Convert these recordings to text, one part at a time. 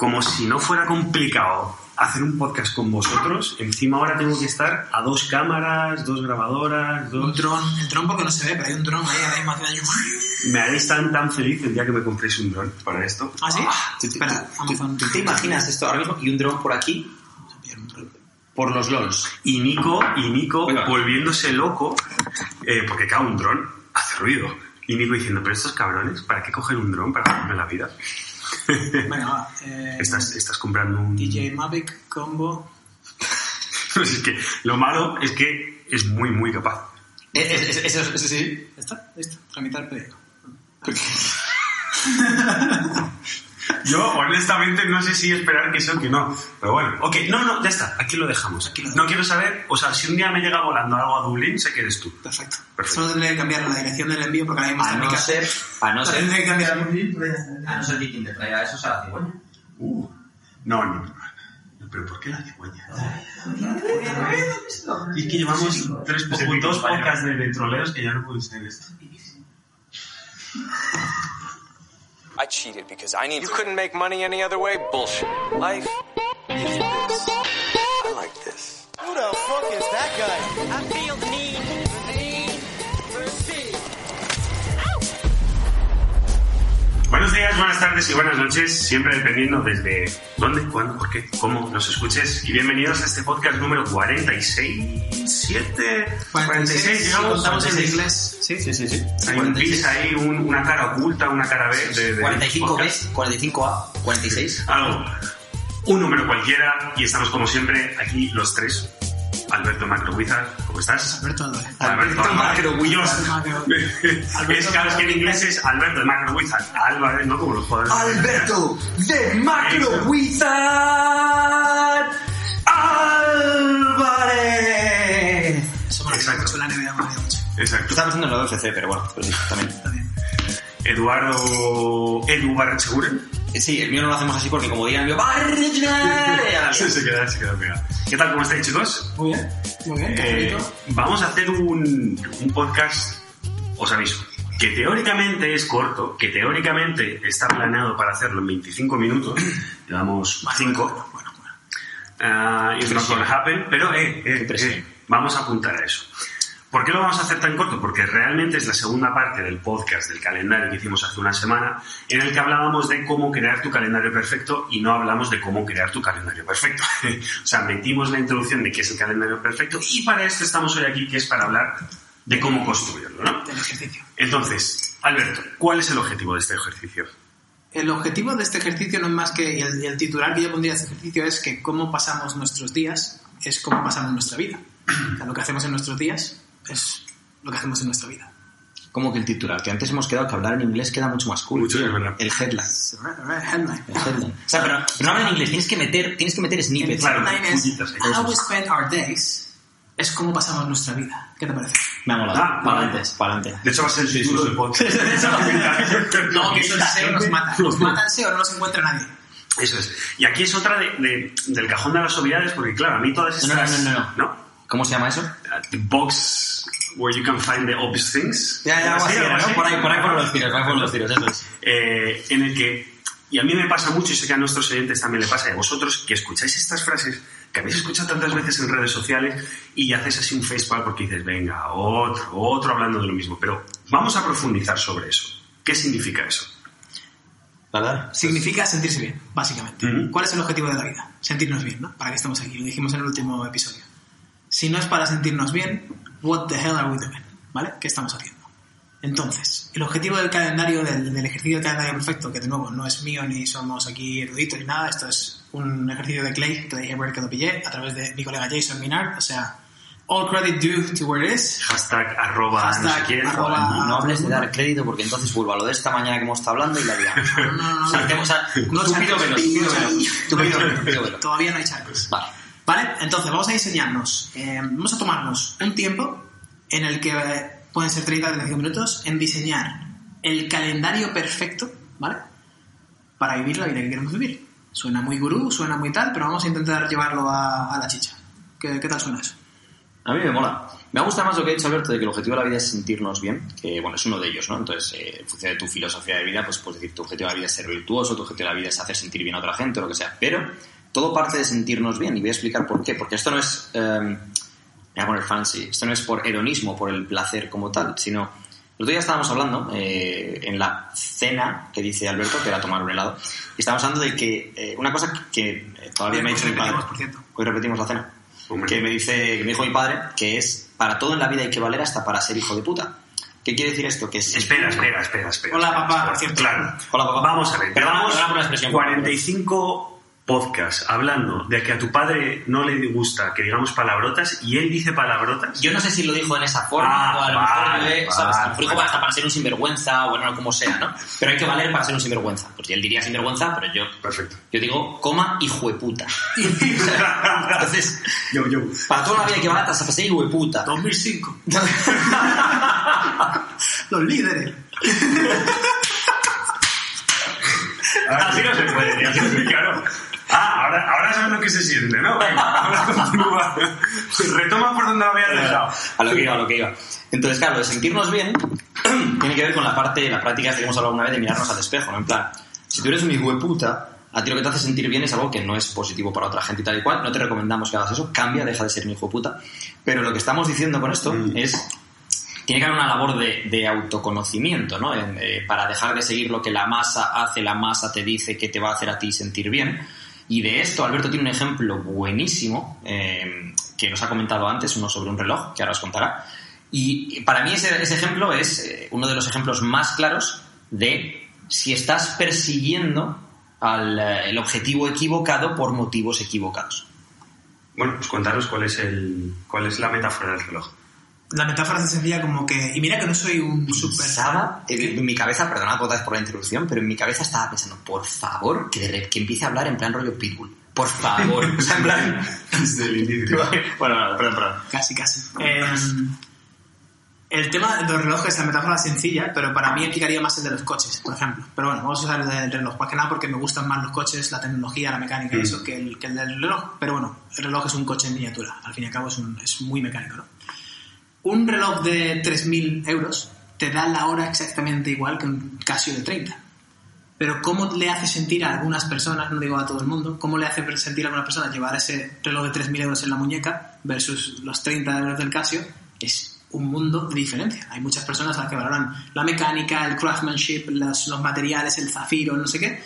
como si no fuera complicado hacer un podcast con vosotros, encima ahora tengo que estar a dos cámaras, dos grabadoras, Un dos... dron, el dron porque no se ve, pero hay un dron ahí mismo haciendo años. Me haréis tan tan feliz el día que me compréis un dron para esto. ¿Ah, sí? ¿Tú, tú- Espera, tú- Amazon. tú te imaginas esto ahora mismo y un dron por aquí por los LOLs? Y Nico, y Nico volviéndose loco, eh, porque cada un dron hace ruido. Y Nico diciendo, pero estos cabrones, ¿para qué cogen un dron para hacerme la vida? Venga, va. Eh, Estás, estás comprando un... DJ Mavic Combo. Pues es que lo malo es que es muy, muy capaz. Eh, eh, eh, Eso, eso sí. ¿Ya está? Listo. Tramitar pedido. Yo, honestamente, no sé si esperar que sí o que no. Pero bueno, ok, no, no, ya está, aquí lo dejamos. Aquí lo No quiero saber, o sea, si un día me llega volando algo a Dublín, sé que eres tú. Perfecto. Perfecto. Solo tendré que cambiar la dirección del envío porque mismo A está en mi no casa. ser, a no ser, Tendré que cambiar A no ser que quien te traiga eso sea la cigüeña. Uh, no, no, no. Pero ¿por qué la cigüeña? Y es que llevamos tres, po- dos podcasts de, de troleos que ya no pueden ser esto. I cheated because I need. You couldn't make money any other way? Bullshit. Life is this. I like this. Who the fuck is that guy? I feel Buenos días, buenas tardes y buenas noches, siempre dependiendo desde dónde, cuándo, por qué, cómo nos escuches. Y bienvenidos a este podcast número 46, 7, 46, si llegamos. contamos en 46. inglés. Sí, sí, sí, sí. Hay un bis ahí, un- una cara oculta, una cara B de, de 45B, 45A, 46. Algo. Un número cualquiera y estamos como siempre aquí los tres. Alberto Macro Wizard, ¿cómo estás? Alberto Álvarez. Alberto Macro Wizard. Es, claro, es que en inglés es Alberto de Macro Wizard. Álvarez, ¿no? Como los jugadores. Alberto de Macro Wizard Álvarez. Eso me lo Exacto. en la NBA. Exacto. Estaba haciendo lo de FC, pero bueno, pero sí, también. Eduardo Edu Barrecheguren. Eh, Sí, el mío no lo hacemos así porque como digan yo, ¡Barrichelal! Sí, se queda, se queda pegado. ¿Qué tal? ¿Cómo estáis, chicos? Muy bien. Muy bien. Eh, bonito. vamos a hacer un, un podcast, os aviso, que teóricamente es corto, que teóricamente está planeado para hacerlo en 25 minutos, llevamos 5. Bueno, bueno. Uh, it's not gonna happen, pero eh, eh, eh, vamos a apuntar a eso. ¿Por qué lo vamos a hacer tan corto? Porque realmente es la segunda parte del podcast del calendario que hicimos hace una semana, en el que hablábamos de cómo crear tu calendario perfecto y no hablamos de cómo crear tu calendario perfecto. o sea, metimos la introducción de qué es el calendario perfecto y para esto estamos hoy aquí, que es para hablar de cómo construirlo, ¿no? Del ejercicio. Entonces, Alberto, ¿cuál es el objetivo de este ejercicio? El objetivo de este ejercicio no es más que, y el, el titular que yo pondría a este ejercicio es que cómo pasamos nuestros días es cómo pasamos nuestra vida. O sea, lo que hacemos en nuestros días es lo que hacemos en nuestra vida. Como que el titular, que antes hemos quedado que hablar en inglés queda mucho más cool. Mucho, es verdad. El headline. Headline. El headline. O sea, pero, pero no habla en inglés, tienes que meter, tienes que meter snippets. Claro. Headline es How we spend our days es cómo pasamos nuestra vida. ¿Qué te parece? Me ha molado. Ah, para vale. adelante, para adelante. De hecho, va a ser el título del podcast. No, que eso el SEO nos mata. Nos mata el SEO, no nos encuentra nadie. Eso es. Y aquí es otra de, de- del cajón de las obviedades, porque claro, a mí todas No, no, estas... no, no, no. ¿Cómo se llama eso? Uh, The box where you can find the obvious things. Ya, ya, así, ¿Algo ¿no? así? Por ahí, por ahí por los tiros, por ahí por los tiros, eso es. Eh, en el que, y a mí me pasa mucho, y sé que a nuestros oyentes también le pasa, y a vosotros, que escucháis estas frases que habéis escuchado tantas veces en redes sociales y haces así un facepalm porque dices, venga, otro, otro hablando de lo mismo. Pero vamos a profundizar sobre eso. ¿Qué significa eso? ¿Verdad? Significa sentirse bien, básicamente. Ujú. ¿Cuál es el objetivo de la vida? Sentirnos bien, ¿no? ¿Para qué estamos aquí? Lo dijimos en el último episodio. Si no es para sentirnos bien, what the hell are we doing? ¿Vale? ¿Qué estamos haciendo? Entonces, el objetivo del calendario, del, del ejercicio del calendario perfecto, que de nuevo no es mío ni somos aquí eruditos ni nada, esto es un ejercicio de Clay, Clay Hebert que lo pillé a través de mi colega Jason Minard, o sea, all credit due to where it is. Hashtag arroba no sé Hashtag quién. arroba- No hables de dar crédito porque entonces vuelvo a lo de esta mañana que hemos estado hablando y la liamos. No, no, no, no. Saltemos a... No no no. ¿Vale? Entonces, vamos a diseñarnos, eh, vamos a tomarnos un tiempo en el que eh, pueden ser 30 35 minutos en diseñar el calendario perfecto, ¿vale? Para vivir la vida que queremos vivir. Suena muy gurú, suena muy tal, pero vamos a intentar llevarlo a, a la chicha. ¿Qué, qué tal suena eso? A mí me mola. Me gusta más lo que ha dicho Alberto de que el objetivo de la vida es sentirnos bien, que bueno, es uno de ellos, ¿no? Entonces, eh, en función de tu filosofía de vida, pues puedes decir tu objetivo de la vida es ser virtuoso, tu objetivo de la vida es hacer sentir bien a otra gente o lo que sea. Pero todo parte de sentirnos bien y voy a explicar por qué. Porque esto no es, eh, me voy a poner fancy, esto no es por hedonismo, por el placer como tal, sino el otro día estábamos hablando eh, en la cena que dice Alberto, que era tomar un helado, y estábamos hablando de que eh, una cosa que eh, todavía me ha dicho mi padre, Repetimos, por cierto. hoy repetimos la cena, Hombre. que me dice, que me dijo mi padre, que es para todo en la vida hay que valer hasta para ser hijo de puta. ¿Qué quiere decir esto? Que es, Espera, espera, espera, espera. Hola, papá, espera. por cierto. Claro. Hola, papá. Vamos a ver. Llevamos expresión. 45 podcasts hablando de que a tu padre no le gusta que digamos palabrotas y él dice palabrotas. Yo no sé si lo dijo en esa forma, Ah, o a lo mejor, vale, ¿sabes? A lo mejor dijo vale. hasta para ser un sinvergüenza, o bueno, como sea, ¿no? Pero hay que valer para ser un sinvergüenza. Pues él diría sinvergüenza, pero yo, Perfecto. yo digo, coma hijueputa. Entonces, Yo, yo. para toda la vida que valer hasta para ser hijueputa. 2005. Los líderes. Así no se puede, así no se claro. Ah, ahora, ahora sabes lo que se siente, ¿no? Venga, ahora continúa. Retoma por donde lo habías dejado. A lo que iba, a lo que iba. Entonces, claro, de sentirnos bien tiene que ver con la parte, la práctica que hemos hablado una vez de mirarnos al espejo, ¿no? En plan, si tú eres un hijo puta, a ti lo que te hace sentir bien es algo que no es positivo para otra gente y tal y cual. No te recomendamos que hagas eso. Cambia, deja de ser un hijo puta. Pero lo que estamos diciendo con esto es tiene que haber una labor de, de autoconocimiento, ¿no? En, eh, para dejar de seguir lo que la masa hace, la masa te dice que te va a hacer a ti sentir bien. Y de esto Alberto tiene un ejemplo buenísimo eh, que nos ha comentado antes, uno sobre un reloj, que ahora os contará. Y para mí ese, ejemplo es eh, uno de los ejemplos más claros de si estás persiguiendo al, eh, el objetivo equivocado por motivos equivocados. Bueno, pues contaros cuál es, el, cuál es la metáfora del reloj. La metáfora se sentía como que. Y mira que no soy un super. Pensaba, en mi cabeza, perdonad otra vez por la introducción, pero en mi cabeza estaba pensando, por favor, que, de rep- que empiece a hablar en plan rollo pitbull. Por favor. o sea, en plan... Desde el inicio. bueno, no, perdón, perdón. Casi, casi. Eh, el tema de los relojes, la metáfora es sencilla, pero para mí implicaría más el de los coches, por ejemplo. Pero bueno, vamos a usar el del reloj, más que nada porque me gustan más los coches, la tecnología, la mecánica y Mm. eso, que el, que el del reloj. Pero bueno, el reloj es un coche en miniatura, al fin y al cabo es, un- es muy mecánico, ¿no? Un reloj de 3.000 euros te da la hora exactamente igual que un Casio de 30. Pero ¿cómo le hace sentir a algunas personas, no digo a todo el mundo, cómo le hace sentir a algunas personas llevar ese reloj de 3.000 euros en la muñeca versus los 30 euros del Casio? Es un mundo de diferencia. Hay muchas personas a las que valoran la mecánica, el craftsmanship, los, los materiales, el zafiro, no sé qué.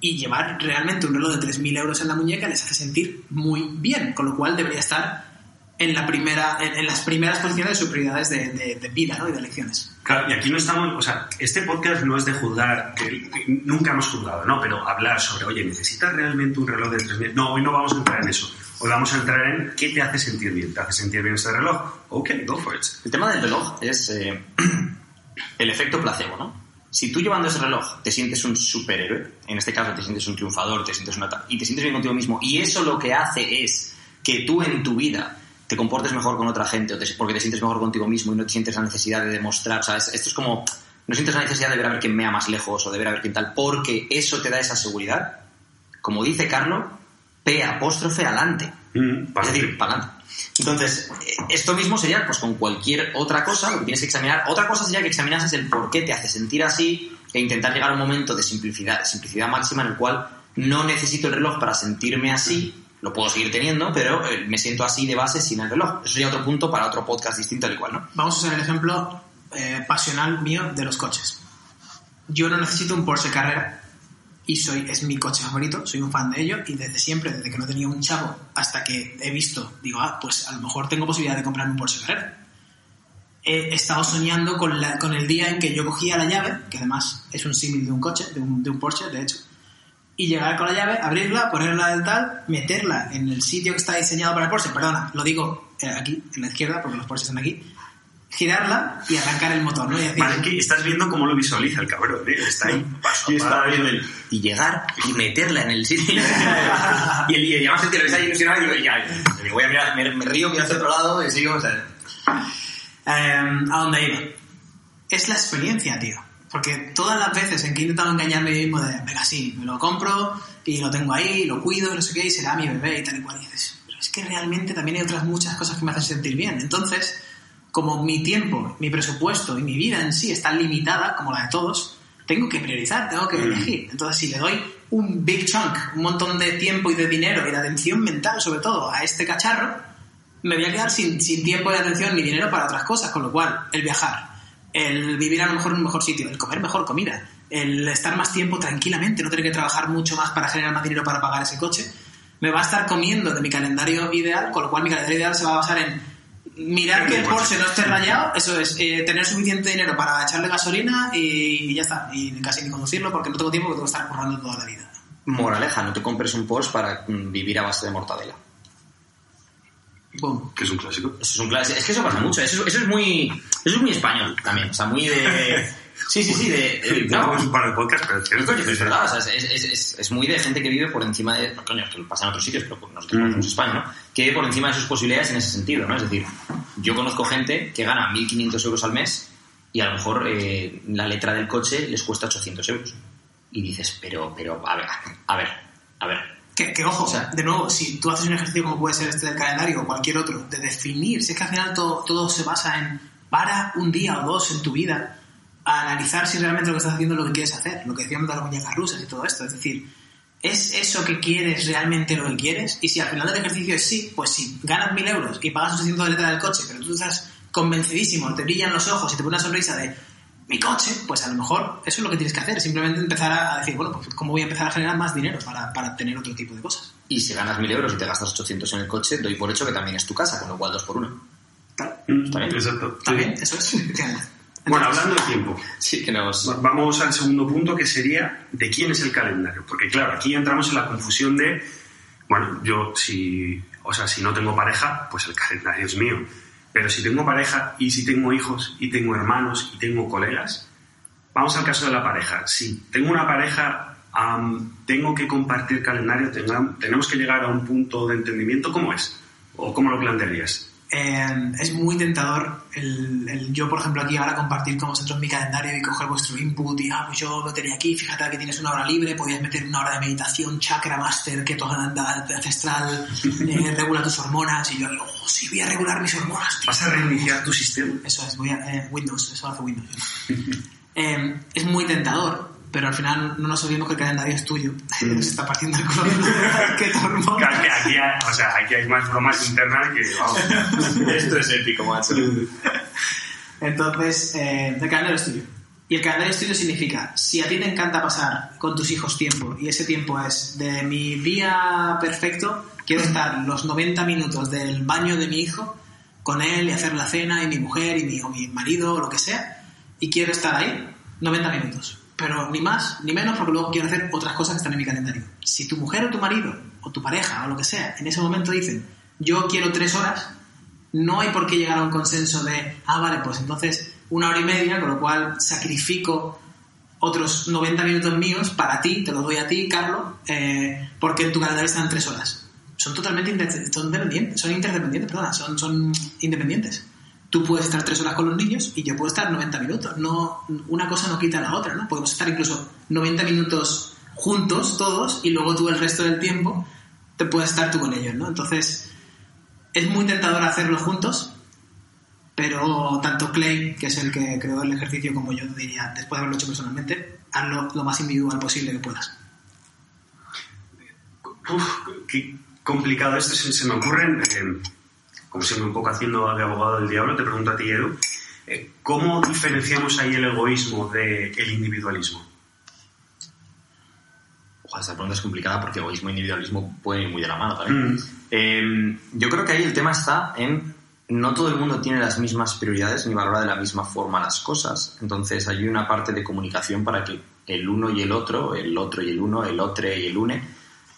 Y llevar realmente un reloj de 3.000 euros en la muñeca les hace sentir muy bien, con lo cual debería estar en, la primera, en, en las primeras posiciones de sus prioridades de, de- de vida ¿no? y de elecciones. Claro, y aquí no estamos, o sea, este podcast no es de juzgar, que nunca hemos juzgado, ¿no? Pero hablar sobre, oye, ¿necesitas realmente un reloj de 3.000? No, hoy no vamos a entrar en eso. Hoy vamos a entrar en qué te hace sentir bien. ¿Te hace sentir bien ese reloj? Ok, go for it. El tema del reloj es eh, el efecto placebo, ¿no? Si tú llevando ese reloj te sientes un superhéroe, en este caso te sientes un triunfador, te sientes una y te sientes bien contigo mismo, y eso lo que hace es que tú en tu vida te comportes mejor con otra gente, o te- porque te sientes mejor contigo mismo y no te sientes la necesidad de demostrar, ¿sabes? Esto es como, no sientes la necesidad de ver a ver quién mea más lejos o de ver a ver quién tal, porque eso te da esa seguridad. Como dice Carlos, P apóstrofe adelante. Mm, Es decir, para adelante. Entonces, esto mismo sería pues con cualquier otra cosa, lo que tienes que examinar. Otra cosa sería que examinases el por qué te hace sentir así e intentar llegar a un momento de simplicidad, de simplicidad máxima en el cual no necesito el reloj para sentirme así, lo puedo seguir teniendo, pero eh, me siento así de base sin el reloj. Eso sería otro punto para otro podcast distinto al igual, ¿no? Vamos a usar el ejemplo eh, pasional mío de los coches. Yo no necesito un Porsche Carrera y soy, es mi coche favorito, soy un fan de ello y desde siempre, desde que no tenía un chavo hasta que he visto, digo, ah, pues a lo mejor tengo posibilidad de comprarme un Porsche Carrera. He estado soñando con, la- con el día en que yo cogía la llave, que además es un símil de un coche, de un, de un Porsche, de hecho, y llegar con la llave, abrirla, ponerla del tal, meterla en el sitio que está diseñado para el Porsche, perdona, lo digo eh, aquí, en la izquierda, porque los Porsches están aquí, girarla y arrancar el motor, ¿no? Y decir, Vale, que estás viendo cómo lo visualiza el cabrón, tío. Está ahí paso Y paso. viendo el- y llegar y meterla en el sitio. y el y además el tío que está ahí ilusionado y digo, ya, me voy a mirar, me, me río, miro hacia otro lado y sigo, o sea, Em, a dónde iba. Es la experiencia, tío. Porque todas las veces en que he intentado engañarme yo mismo de, venga, sí, me lo compro y lo tengo ahí, lo cuido y no sé qué, y será mi bebé y tal y cual, y dices, pero es que realmente también hay otras muchas cosas que me hacen sentir bien. Entonces, como mi tiempo, mi presupuesto y mi vida en sí está limitada, como la de todos, tengo que priorizar, tengo que elegir. Entonces, si le doy un big chunk, un montón de tiempo y de dinero y de atención mental, sobre todo, a este cacharro, me voy a quedar sin, sin tiempo y atención ni dinero para otras cosas. Con lo cual, el viajar, el vivir a lo mejor en un mejor sitio, el comer mejor comida, el estar más tiempo tranquilamente, no tener que trabajar mucho más para generar más dinero para pagar ese coche, me va a estar comiendo de mi calendario ideal, con lo cual mi calendario ideal se va a basar en mirar que el Porsche no esté rayado, eso es, eh, tener suficiente dinero para echarle gasolina y ya está, y casi ni conducirlo porque no tengo tiempo que tengo que estar currando toda la vida. Moraleja, no te compres un Porsche para mm, vivir a base de mortadela. Boom. Que es un clásico. Eso es un clásico. Es que eso pasa mucho. Eso, eso es muy. Eso es muy español también. O sea, muy de. Sí, sí, sí. De, de- No, no, vamos para el podcast, pero es cierto. Coño, pero es verdad, o sea, es, es, es, es muy de gente que vive por encima de. Coño, que pasa en otros sitios, pero nosotros Mm. conocemos España, ¿no? Que vive por encima de sus posibilidades en ese sentido, ¿no? Es decir, yo conozco gente que gana 1.500 euros al mes y a lo mejor eh, la letra del coche les cuesta 800 euros. Y dices, pero, pero, a ver, a ver, a ver. Que, que ojo, O sea- de nuevo, si tú haces un ejercicio como puede ser este del calendario o cualquier otro, de definir, si es que al final todo, todo se basa en para un día o dos en tu vida analizar si realmente lo que estás haciendo es lo que quieres hacer, lo que decíamos de las muñecas rusas y todo esto. Es decir, ¿es eso que quieres realmente lo que quieres? Y si al final del ejercicio es sí, pues sí, ganas mil euros y pagas 800 de letra del coche, pero tú estás convencidísimo, te brillan los ojos y te pone una sonrisa de mi coche, pues a lo mejor eso es lo que tienes que hacer, simplemente empezar a decir, bueno, pues cómo voy a empezar a generar más dinero para, para tener otro tipo de cosas. Y si ganas 1.000 euros y te gastas 800 en el coche, doy por hecho que también es tu casa, con lo cual dos por uno. Claro, Está bien. Exacto. también, Sí. eso es. Entonces, Bueno, hablando de tiempo, Sí, que nos... va- vamos al segundo punto que sería de quién es el calendario. Porque claro, aquí entramos en la confusión de, bueno, yo si, o sea, si no tengo pareja, pues el calendario es mío. Pero si tengo pareja y si tengo hijos y tengo hermanos y tengo colegas, vamos al caso de la pareja. Si tengo una pareja, am, tengo que compartir calendario, tenemos que llegar a un punto de entendimiento, ¿cómo es? ¿O cómo lo plantearías? Eh, es muy tentador el, el yo, por ejemplo, aquí ahora compartir con vosotros mi calendario y coger vuestro input y, ah, pues yo lo tenía aquí, fíjate que tienes una hora libre, podías meter una hora de meditación, chakra master, keto ancestral, eh, regula tus hormonas y yo, oh, sí, voy a regular mis hormonas. tío". ¿Vas a reiniciar tu sistema? Eso es, voy a, eh, Windows, eso hace Windows. no. Eh, es muy tentador, pero al final no nos olvidemos que el calendario es tuyo. Nos está partiendo el culo. ¡Qué tormento! Que Aquí, aquí hay, o sea, aquí hay más bromas internas que, vamos. Esto es épico, macho. Entonces, eh, el calendario es tuyo. Y el calendario es tuyo significa, si a ti te encanta pasar con tus hijos tiempo, y ese tiempo es de mi día perfecto, quiero estar los 90 minutos del baño de mi hijo con él y hacer la cena y mi mujer y mi, o mi marido o lo que sea, y quiero estar ahí 90 minutos. Pero ni más ni menos porque luego quiero hacer otras cosas que están en mi calendario. Si tu mujer o tu marido o tu pareja o lo que sea en ese momento dicen, yo quiero tres horas, no hay por qué llegar a un consenso de, ah, vale, pues entonces una hora y media, con lo cual sacrifico otros 90 minutos míos para ti, te los doy a ti, Carlos, eh, porque en tu calendario están tres horas. Son totalmente independientes, son interdependientes, perdona, son, son independientes. Tú puedes estar tres horas con los niños y yo puedo estar 90 minutos. No, una cosa no quita la otra, ¿no? Podemos estar incluso 90 minutos juntos todos y luego tú el resto del tiempo te puedes estar tú con ellos, ¿no? Entonces, es muy tentador hacerlo juntos, pero tanto Clay, que es el que creó el ejercicio, como yo diría, después de haberlo hecho personalmente, hazlo lo más individual posible que puedas. Uf, qué complicado esto. Se, se me ocurren, eh, como siempre, un poco haciendo de abogado del diablo, te pregunto a ti, Edu, eh, ¿cómo diferenciamos ahí el egoísmo del individualismo? Ojalá, esta pregunta es complicada porque egoísmo e individualismo pueden ir muy de la mano también. Mm. Eh, yo creo que ahí el tema está en no todo el mundo tiene las mismas prioridades ni valora de la misma forma las cosas. Entonces hay una parte de comunicación para que el uno y el otro, el otro y el uno, el otro y el une,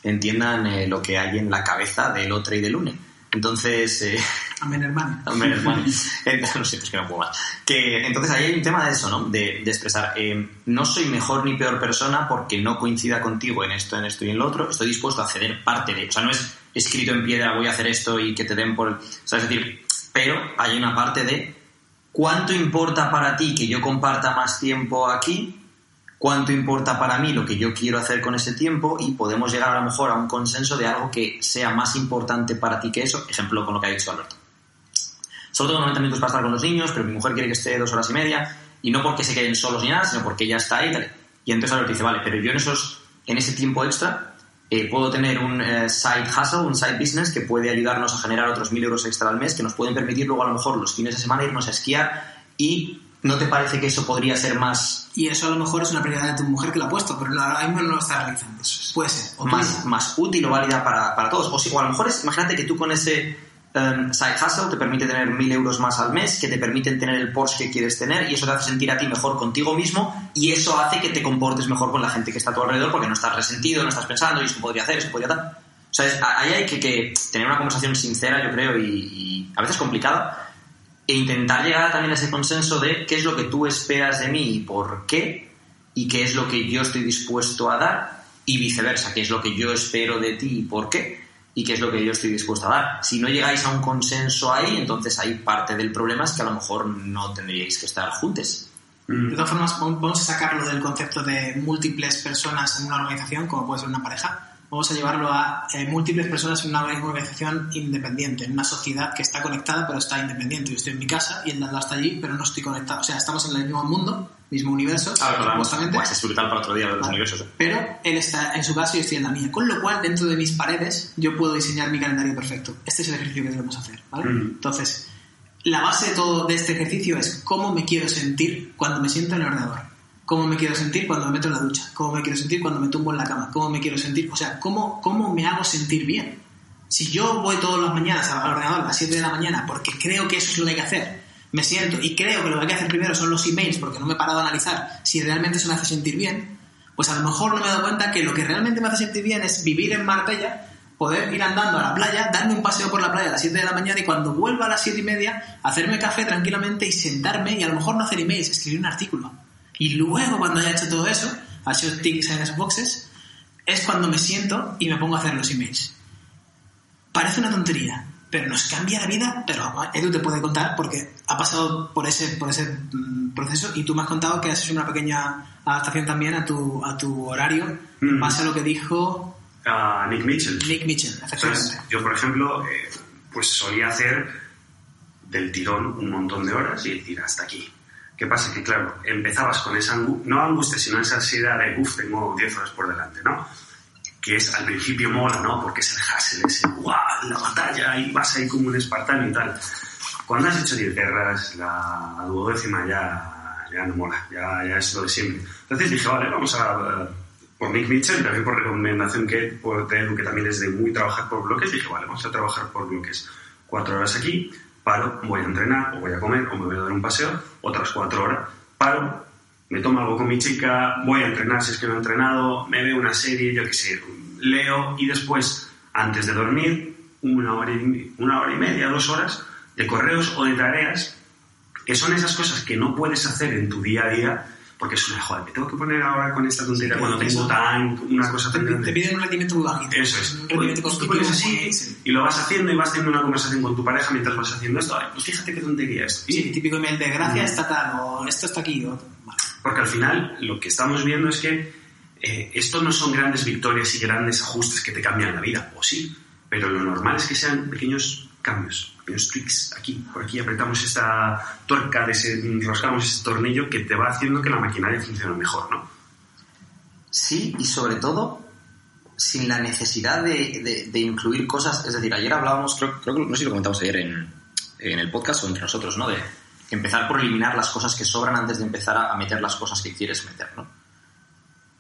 entiendan eh, lo que hay en la cabeza del otro y del une. Entonces, eh, Amén, hermano. Hombre, hermano. Entonces, no sé, pues que no puedo más. Que, entonces ahí hay un tema de eso, ¿no? De, de expresar, eh, no soy mejor ni peor persona porque no coincida contigo en esto, en esto y en lo otro. Estoy dispuesto a ceder parte de... O sea, no es escrito en piedra, voy a hacer esto y que te den por... O sea, es decir, pero hay una parte de cuánto importa para ti que yo comparta más tiempo aquí cuánto importa para mí lo que yo quiero hacer con ese tiempo y podemos llegar a lo mejor a un consenso de algo que sea más importante para ti que eso, ejemplo con lo que ha dicho Alberto. Solo tengo 90 minutos para estar con los niños, pero mi mujer quiere que esté dos horas y media, y no porque se queden solos ni nada, sino porque ella está ahí. Y entonces Alberto dice, vale, pero yo en, esos, en ese tiempo extra eh, puedo tener un eh, side hustle, un side business que puede ayudarnos a generar otros mil euros extra al mes, que nos pueden permitir luego a lo mejor los fines de semana irnos a esquiar y ¿no te parece que eso podría ser más, Y eso a lo mejor es una prioridad de tu mujer que lo ha puesto, pero ahora mismo no lo está realizando. Puede ser. O más, más útil o válida para, para todos? O, si, o a lo mejor es, imagínate que tú con ese em, side hustle te permite tener mil euros más al mes, que te permiten tener el Porsche que quieres tener y eso te hace sentir a ti mejor contigo mismo y eso hace que te comportes mejor con la gente que está a tu alrededor porque no estás resentido, no estás pensando, y eso podría hacer, eso podría dar. O sea, es- ahí hay que, que tener una conversación sincera, yo creo, y, y a veces complicada, e intentar llegar también a ese consenso de qué es lo que tú esperas de mí y por qué, y qué es lo que yo estoy dispuesto a dar, y viceversa, qué es lo que yo espero de ti y por qué, y qué es lo que yo estoy dispuesto a dar. Si no llegáis a un consenso ahí, entonces ahí parte del problema es que a lo mejor no tendríais que estar juntos. Mm. De todas formas, vam- vamos a sacarlo del concepto de múltiples personas en una organización, como puede ser una pareja. Vamos a llevarlo a eh, múltiples personas en una organización independiente, en una sociedad que está conectada pero está independiente. Yo estoy en mi casa y el de está allí, pero no estoy conectado. O sea, estamos en el mismo mundo, mismo universo, supuestamente. Pues es brutal para otro día de los Vale. universos. Pero él está en su casa y yo estoy en la mía. Con lo cual, dentro de mis paredes, yo puedo diseñar mi calendario perfecto. Este es el ejercicio que debemos hacer, ¿vale? Mm. Entonces, la base de todo de este ejercicio es cómo me quiero sentir cuando me siento en el ordenador. Cómo me quiero sentir cuando me meto en la ducha. Cómo me quiero sentir cuando me tumbo en la cama. Cómo me quiero sentir... O sea, cómo, cómo me hago sentir bien. Si yo voy todas las mañanas al ordenador a las 7 de la mañana porque creo que eso es lo que hay que hacer, me siento y creo que lo que hay que hacer primero son los emails porque no me he parado a analizar si realmente eso me hace sentir bien, pues a lo mejor no me he dado cuenta que lo que realmente me hace sentir bien es vivir en Marbella, poder ir andando a la playa, darme un paseo por la playa a las 7 de la mañana y cuando vuelva a las 7 y media, hacerme café tranquilamente y sentarme y a lo mejor no hacer emails, escribir un artículo. Y luego cuando haya hecho todo eso, ha hecho ticks en esos boxes, es cuando me siento y me pongo a hacer los emails. Parece una tontería, pero nos cambia la vida, pero Edu te puede contar porque ha pasado por ese, por ese mm, proceso y tú me has contado que has hecho una pequeña adaptación también a tu, a tu horario en Mm. base a lo que dijo Nick Mitchell. Nick Mitchell, Entonces, yo, por ejemplo, eh, pues solía hacer del tirón un montón de horas y decir hasta aquí. ¿Qué pasa? Que, claro, empezabas con esa, angu- no angustia, sino esa ansiedad de, uff, tengo 10 horas por delante, ¿no? Que es, al principio mola, ¿no? Porque es el hustle, ese, ¡guau! La batalla, y vas ahí como un espartano y tal. Cuando has hecho 10 guerras, la duodécima ya, ya no mola, ya, ya es lo de siempre. Entonces dije, vale, vamos a, por Nick Mitchell, también por recomendación que, por Edu, que también es de muy trabajar por bloques, dije, vale, vamos a trabajar por bloques. Cuatro horas aquí, paro, voy a entrenar, o voy a comer, o me voy a dar un paseo, otras cuatro horas, paro, me tomo algo con mi chica, voy a entrenar si es que no he entrenado, me veo una serie, yo qué sé, leo y después, antes de dormir, una hora y, una hora y media, dos horas de correos o de tareas, que son esas cosas que no puedes hacer en tu día a día, porque es una joder, me tengo que poner ahora con esta tontería Sí, cuando tengo tan, una cosa Te, tan grande. te piden un rendimiento muy bajito. Eso es. Un rendimiento Pues tú cognitivo pones así muy- sí. y lo vas haciendo y vas teniendo una conversación con tu pareja mientras vas haciendo esto. Ay, pues fíjate qué tontería esto. Y- Sí, típico email de gracias Mm. está tal, o esto está aquí, o... Vale. Porque al final lo que estamos viendo es que eh, esto no son grandes victorias y grandes ajustes que te cambian la vida, o sí, pero lo normal es que sean pequeños cambios, pequeños tweaks. Aquí, por aquí apretamos esta tuerca, desenroscamos este tornillo que te va haciendo que la maquinaria funcione mejor, ¿no? Sí, y sobre todo sin la necesidad de, de- incluir cosas. Es decir, ayer hablábamos, creo, creo que no sé si lo comentamos ayer en, en el podcast o entre nosotros, ¿no? De empezar por eliminar las cosas que sobran antes de empezar a, a meter las cosas que quieres meter, ¿no?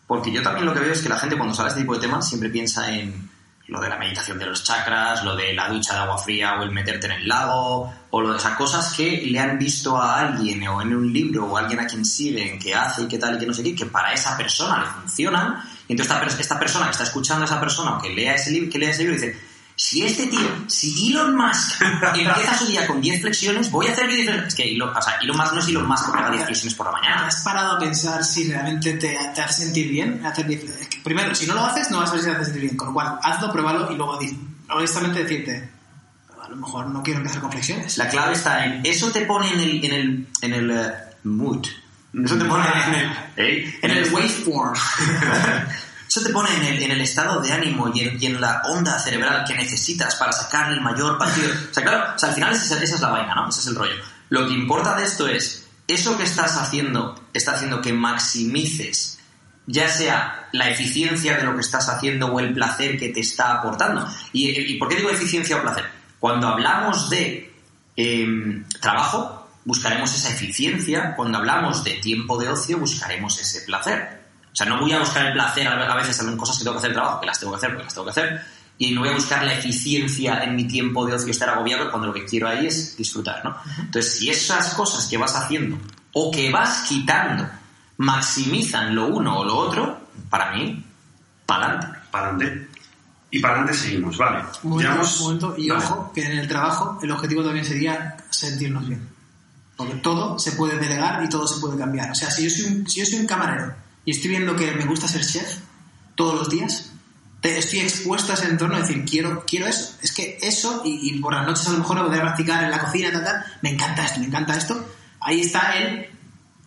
Porque yo también lo que veo es que la gente cuando sale este tipo de temas siempre piensa en lo de la meditación de los chakras, lo de la ducha de agua fría o el meterte en el lago, o lo de esas cosas que le han visto a alguien o en un libro o a alguien a quien siguen que hace y que tal y que no sé qué, que para esa persona le funcionan. Y entonces esta, esta persona que está escuchando a esa persona o que lea ese libro, que lea ese libro dice, si este tío, si Elon Musk empieza su día con 10 flexiones, voy a hacer yo 10 flexiones. Es que Elon, o sea, Elon Musk no es Elon Musk que haga 10 flexiones por la ¿Te mañana. has parado a pensar si realmente te, te hace sentir bien hacer diez- es que Primero, si no lo haces, no vas a ver si te hace sentir bien. Con lo cual, hazlo, pruébalo y luego honestamente decirte, a lo mejor no quiero empezar con flexiones. La clave está en eso te pone en el, en el, en el eh, mood, Eso te pone en el, ¿eh? En el waveform. Eso te pone en el, en el estado de ánimo y en, y en la onda cerebral que necesitas para sacar el mayor partido. O sea, claro, o sea, al final esa, esa es la vaina, ¿no? Ese es el rollo. Lo que importa de esto es, eso que estás haciendo está haciendo que maximices ya sea la eficiencia de lo que estás haciendo o el placer que te está aportando. ¿Y, y por qué digo eficiencia o placer? Cuando hablamos de em, trabajo, buscaremos esa eficiencia. Cuando hablamos de tiempo de ocio, buscaremos ese placer. O sea, no voy a buscar el placer a veces en cosas que tengo que hacer de trabajo, que las tengo que hacer porque las tengo que hacer, y no voy a buscar la eficiencia en mi tiempo de ocio estar agobiado cuando lo que quiero ahí es disfrutar, ¿no? Entonces, si esas cosas que vas haciendo o que vas quitando maximizan lo uno o lo otro, para mí, para adelante. Para adelante. Y para adelante seguimos, vale. Un momento, Llevamos- un momento, y Vale. ojo, que en el trabajo el objetivo también sería sentirnos bien. Porque todo se puede delegar y todo se puede cambiar. O sea, si yo soy un, si yo soy un camarero y estoy viendo que me gusta ser chef todos los días, te- estoy expuesto a ese entorno y decir, quiero, quiero eso. Es que eso, y, y por las noches a lo mejor lo voy a practicar en la cocina, tal, tal, me encanta esto, me encanta esto. Ahí está el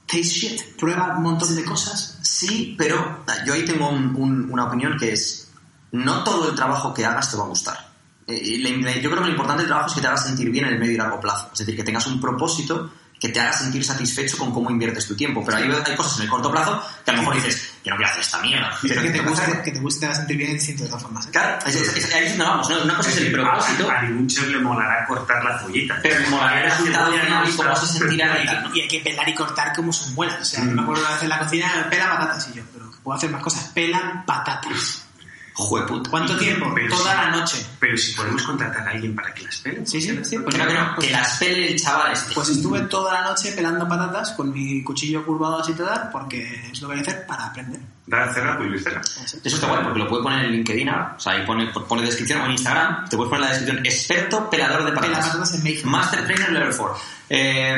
taste shit, prueba un montón de cosas. Sí, pero yo ahí tengo un- un- una opinión que es, no todo el trabajo que hagas te va a gustar. Eh, yo creo que lo importante del trabajo es que te haga sentir bien en el medio y largo plazo. Es decir, que tengas un propósito que te haga sentir satisfecho con cómo inviertes tu tiempo. Pero hay, hay cosas en el corto plazo que a lo mejor dices, yo no quiero hacer esta mierda. Pero que te tengo que guste, hacer. que te guste, te va a sentir bien es distinto de todas formas. ¿eh? Claro, es, es- es- ahí es donde vamos. ¿no? Una cosa es el propósito, A, a ningún chef le molará cortar la cebollita. pero me molaría la y cómo se sentirá y tal, ¿no? Y hay que pelar y cortar como sus muelas. O sea, Mm. yo me acuerdo una vez en la cocina, pela patatas y yo, pero que puedo hacer más cosas. Pelan patatas. Jueputa. ¿Cuánto tiempo? Pero Toda la noche. Pero si podemos contratar a alguien para que las pele. Sí, sí, sí. Pues, Que no, que no, pues- que las pele el chaval este. pues estuve toda la noche pelando patatas con mi cuchillo curvado así todo, porque es lo que hay que hacer para aprender. Da cerrar, pues cerrar. Eso. Está guay porque lo puede poner en LinkedIn ahora. O sea, ahí pone, pone descripción o en Instagram. Te puedes poner la descripción experto pelador de patatas. patatas en Mayfield. Master Trainer Level 4. Eh,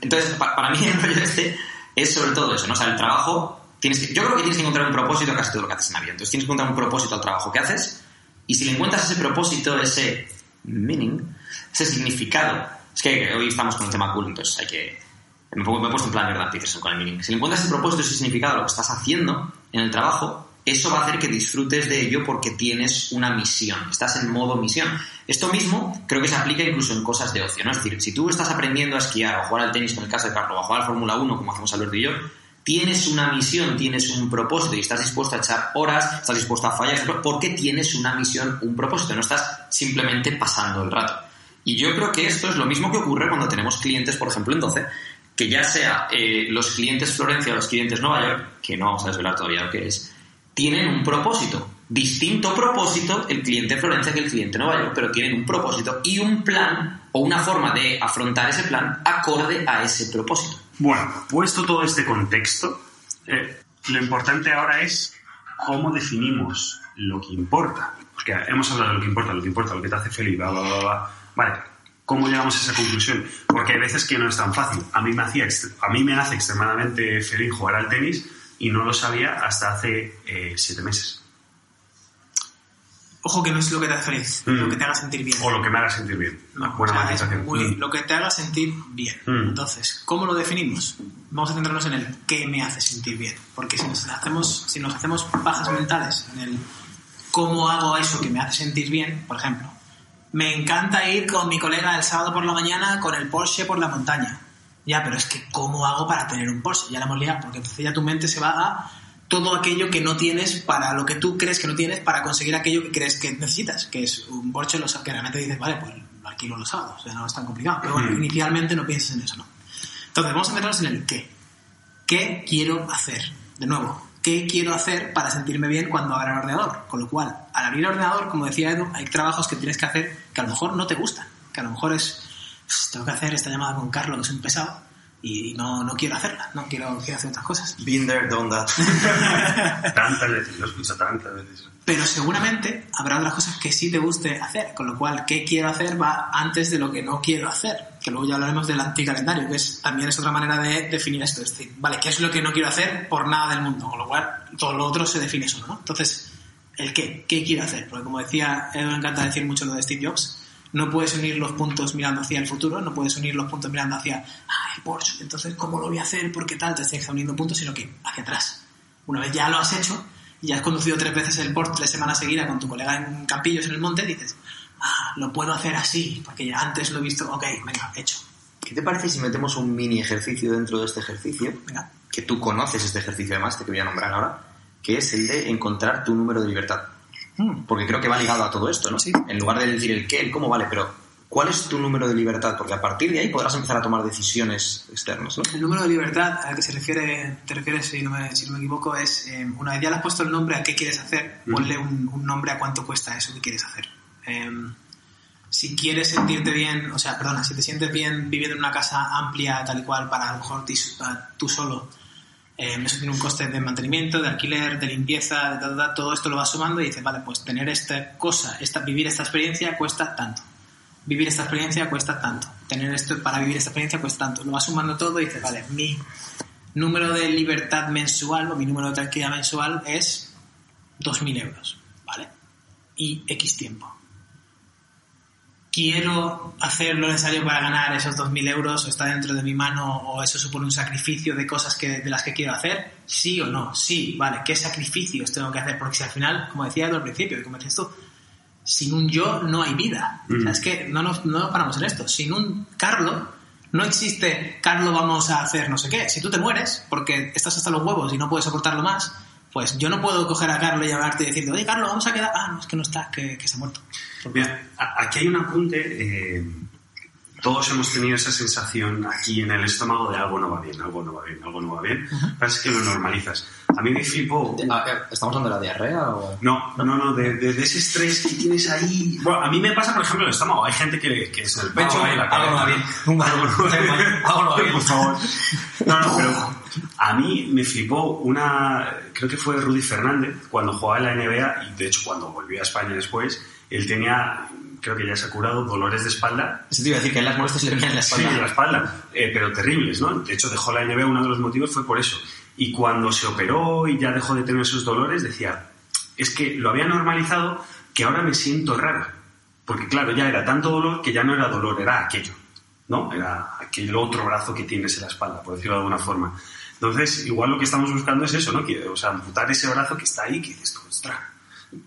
entonces, pa- para mí el rollo este es sobre todo eso, ¿no? O sea, el trabajo... Tienes que, yo creo que tienes que encontrar un propósito a casi todo lo que haces en la vida. Entonces tienes que encontrar un propósito al trabajo que haces y si le encuentras ese propósito, ese meaning, ese significado... Es que hoy estamos con un tema cool, entonces hay que... Me, he puesto en plan Jordan Peterson con el meaning. Si le encuentras ese propósito, ese significado a lo que estás haciendo en el trabajo, eso va a hacer que disfrutes de ello porque tienes una misión, estás en modo misión. Esto mismo creo que se aplica incluso en cosas de ocio, ¿no? Es decir, si tú estás aprendiendo a esquiar o a jugar al tenis con el caso de Carlos o a jugar al Fórmula 1 como hacemos Alberto y yo, tienes una misión, tienes un propósito y estás dispuesto a echar horas, estás dispuesto a fallar, porque tienes una misión, un propósito, no estás simplemente pasando el rato. Y yo creo que esto es lo mismo que ocurre cuando tenemos clientes, por ejemplo, en 12, que ya sea eh, los clientes Florencia o los clientes Nueva York, que no vamos a desvelar todavía lo que es, tienen un propósito. Distinto propósito el cliente Florencia que el cliente Nueva York, pero tienen un propósito y un plan o una forma de afrontar ese plan acorde a ese propósito. Bueno, puesto todo este contexto, eh, lo importante ahora es cómo definimos lo que importa. Porque hemos hablado de lo que importa, lo que importa, lo que te hace feliz, bla, bla, bla, bla. Vale, ¿cómo llegamos a esa conclusión? Porque hay veces que no es tan fácil. A mí me, hacía, a mí me hace extremadamente feliz jugar al tenis y no lo sabía hasta hace eh, siete meses. Ojo que no es lo que te hace feliz, Mm. lo que te haga sentir bien. O lo que me haga sentir bien. No, Buena o sea, muy- Mm. lo que te haga sentir bien. Mm. Entonces, ¿cómo lo definimos? Vamos a centrarnos en el qué me hace sentir bien. Porque si nos hacemos, si nos hacemos pajas mentales en el cómo hago eso que me hace sentir bien, por ejemplo, me encanta ir con mi colega el sábado por la mañana con el Porsche por la montaña. Ya, pero es que ¿cómo hago para tener un Porsche? Ya la hemos liado, porque entonces ya tu mente se va a todo aquello que no tienes para lo que tú crees que no tienes para conseguir aquello que crees que necesitas, que es un Porsche los que realmente dices, vale, pues lo alquilo los sábados, o sea, no es tan complicado. Pero bueno, Mm. inicialmente no piensas en eso, ¿no? Entonces, vamos a meternos en el qué. ¿Qué quiero hacer? De nuevo, ¿qué quiero hacer para sentirme bien cuando abra el ordenador? Con lo cual, al abrir el ordenador, como decía Edu, hay trabajos que tienes que hacer que a lo mejor no te gustan, que a lo mejor es, "Uf, tengo que hacer esta llamada con Carlos, que es un pesado, y no, no quiero hacerla, no quiero, quiero hacer otras cosas. Been there, done that. Tantas veces, lo escucho tantas veces. Pero seguramente habrá otras cosas que sí te guste hacer, con lo cual, ¿qué quiero hacer? va antes de lo que no quiero hacer, que luego ya hablaremos del anticalendario, que es, también es otra manera de definir esto, es decir, vale, ¿qué es lo que no quiero hacer por nada del mundo? Con lo cual, todo lo otro se define solo, ¿no? Entonces, ¿el qué? ¿Qué quiero hacer? Porque como decía, Edu me encanta decir mucho lo de Steve Jobs, no puedes unir los puntos mirando hacia el futuro, no puedes unir los puntos mirando hacia, ah, el Porsche, entonces, ¿cómo lo voy a hacer? ¿Por qué tal? Te estás uniendo puntos, sino que hacia atrás. Una vez ya lo has hecho y ya has conducido tres veces el Porsche tres semanas seguidas con tu colega en Campillos en el monte, dices, ah, lo puedo hacer así, porque ya antes lo he visto, ok, venga, hecho. ¿Qué te parece si metemos un mini ejercicio dentro de este ejercicio? Venga. Que tú conoces este ejercicio además, te que voy a nombrar ahora, que es el de encontrar tu número de libertad. Mm. Porque creo que va ligado a todo esto, ¿no? Sí. En lugar de decir el qué, el cómo, vale, pero ¿cuál es tu número de libertad? Porque a partir de ahí podrás empezar a tomar decisiones externas, ¿no? El número de libertad al que se refiere, te refieres, si no me, si no me equivoco, es eh, una vez ya le has puesto el nombre a qué quieres hacer, Mm. ponle un, un nombre a cuánto cuesta eso que quieres hacer. Em, si quieres sentirte bien, o sea, perdona, si te sientes bien viviendo en una casa amplia, tal y cual, para a lo mejor ti- para tú solo, eh, eso tiene un coste de mantenimiento, de alquiler, de limpieza, de ta, ta, ta, todo esto lo vas sumando y dices, vale, pues tener esta cosa, esta, vivir esta experiencia cuesta tanto. Vivir esta experiencia cuesta tanto. Tener esto para vivir esta experiencia cuesta tanto. Lo vas sumando todo y dices, vale, mi número de libertad mensual o mi número de tranquilidad mensual es 2.000 euros, ¿vale? Y X tiempo. Quiero hacer lo necesario para ganar esos 2.000 euros, o está dentro de mi mano, o eso supone un sacrificio de cosas que, de las que quiero hacer, sí o no, sí, vale, ¿qué sacrificios tengo que hacer? Porque si al final, como decía al principio, y como decías tú, sin un yo no hay vida. O sea, es que no nos, no nos paramos en esto. Sin un Carlo, no existe Carlo vamos a hacer no sé qué. Si tú te mueres porque estás hasta los huevos y no puedes soportarlo más, pues yo no puedo coger a Carlo y llamarte y decirle, oye Carlo, vamos a quedar. Ah, no, es que no está, que, que se ha muerto. Mira, aquí hay un apunte. eh, todos hemos tenido esa sensación aquí en el estómago de algo no va bien, algo no va bien, algo no va bien. Parece que lo normalizas. A mí me flipó. Eh, ¿Estamos hablando de la diarrea o...? No, no, no, de, de- de ese estrés que tienes ahí. Bueno, a mí me pasa, por ejemplo, en el estómago. Hay gente que, que es el pecho, y la algo no va bien. Algo no va bien. Algo no va bien. Por favor. No, no, pero a mí me flipó una. Creo que fue Rudy Fernández cuando jugaba en la NBA y de hecho cuando volvió a España después, él tenía, creo que ya se ha curado, dolores de espalda Eso te iba a decir que las molestias le venían en la Sí, espalda. en la espalda, eh, pero terribles, ¿no? De hecho, dejó la NBA, uno de los motivos fue por eso. Y cuando se operó y ya dejó de tener esos dolores, decía, es que lo había normalizado que ahora me siento raro. Porque claro, ya era tanto dolor que ya no era dolor, era aquello, ¿no? Era aquel otro brazo que tienes en la espalda, por decirlo de alguna forma. Entonces, igual lo que estamos buscando es eso, ¿no? Que, o sea, amputar ese brazo que está ahí, que dices, ostras,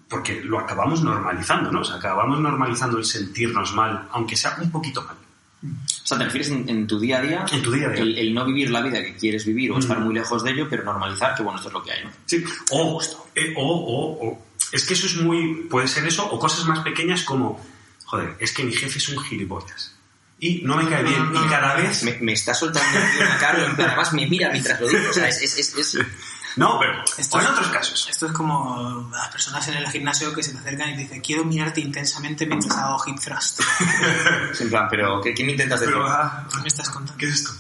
porque lo acabamos normalizando, ¿no? O sea, acabamos normalizando el sentirnos mal, aunque sea un poquito mal. O sea, ¿te refieres en, en tu día a día? En tu día a día. El, el no vivir la vida que quieres vivir o Mm. estar muy lejos de ello, pero normalizar que, bueno, esto es lo que hay, ¿no? Sí. O, eh, o, o, o- es que eso es muy, puede ser eso, o cosas más pequeñas como, joder, es que mi jefe es un gilipollas. Y no me cae bien. no, y cada vez... Me, me está soltando el tío en plan, además me mira mientras lo digo. O sea, es... es, es, es- No, pero Esto o en es- otros casos. Esto es como las personas en el gimnasio que se te acercan y te dicen, quiero mirarte intensamente mientras hago hip thrust. en plan, pero ¿qué, qué me intentas decir? Pero, ah, ¿Qué me estás contando? ¿qué es esto?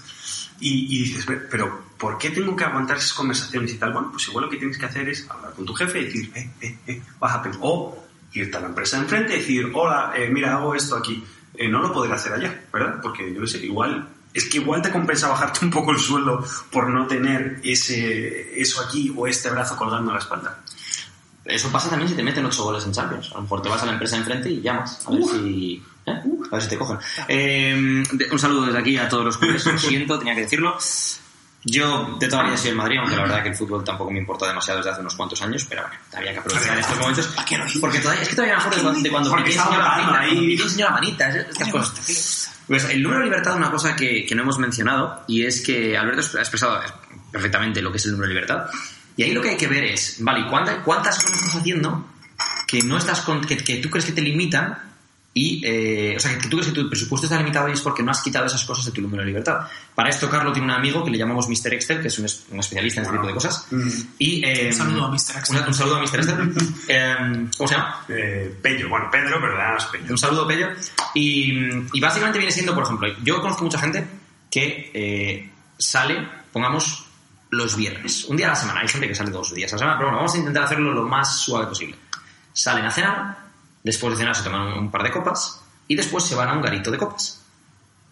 Y, y dices, "Ve, pero ¿por qué tengo que aguantar esas conversaciones y tal? Bueno, pues igual lo que tienes que hacer es hablar con tu jefe y decir, eh, eh, eh, bájate. O irte a la empresa de enfrente y decir, hola, eh, mira, hago esto aquí. Eh, no lo podré hacer allá, ¿verdad? Porque yo no sé, igual, es que igual te compensa bajarte un poco el sueldo por no tener ese, eso aquí o este brazo colgando en la espalda. Eso pasa también si te meten 8 goles en Champions. A lo mejor te vas a la empresa de enfrente y llamas. A ver si... ¿eh? A ver si te cogen. Eh, un saludo desde aquí a todos los culés. Lo siento, tenía que decirlo. Yo de toda la vida soy el Madrid, aunque la verdad que el fútbol tampoco me importa demasiado desde hace unos cuantos años, pero bueno, había que aprovechar estos momentos. ¿Para qué lo dices? Porque todavía, es que todavía me acuerdo de cuando, de cuando Piqué enseñó la manita, Piqué enseñó la manita, estas ¿Qué le cosas. Pues el número de libertad es una cosa que, que no hemos mencionado y es que Alberto ha expresado perfectamente lo que es el número de libertad. Y ahí lo que hay que ver es, vale, ¿y cuánta- ¿cuántas cosas estás haciendo que no estás con, que, que tú crees que te limitan y, eh, o sea, que tú crees que tu presupuesto está limitado y es porque no has quitado esas cosas de tu número de libertad. Para esto, Carlos tiene un amigo que le llamamos Mr. Excel, que es un, es- un especialista en este tipo de cosas. Y, eh, Un saludo a Mr. Excel. Un, un saludo a Mr. Excel. Eh, ¿Cómo se llama? Eh, Pello, bueno, Pedro, pero le damos Pello. Un saludo, Pello. Y, y básicamente viene siendo, por ejemplo, yo conozco mucha gente que eh, sale, pongamos, los viernes. Un día a la semana. Hay gente que sale dos días a la semana, pero bueno, vamos a intentar hacerlo lo más suave posible. Salen a cenar, después de cenar se toman un par de copas y después se van a un garito de copas.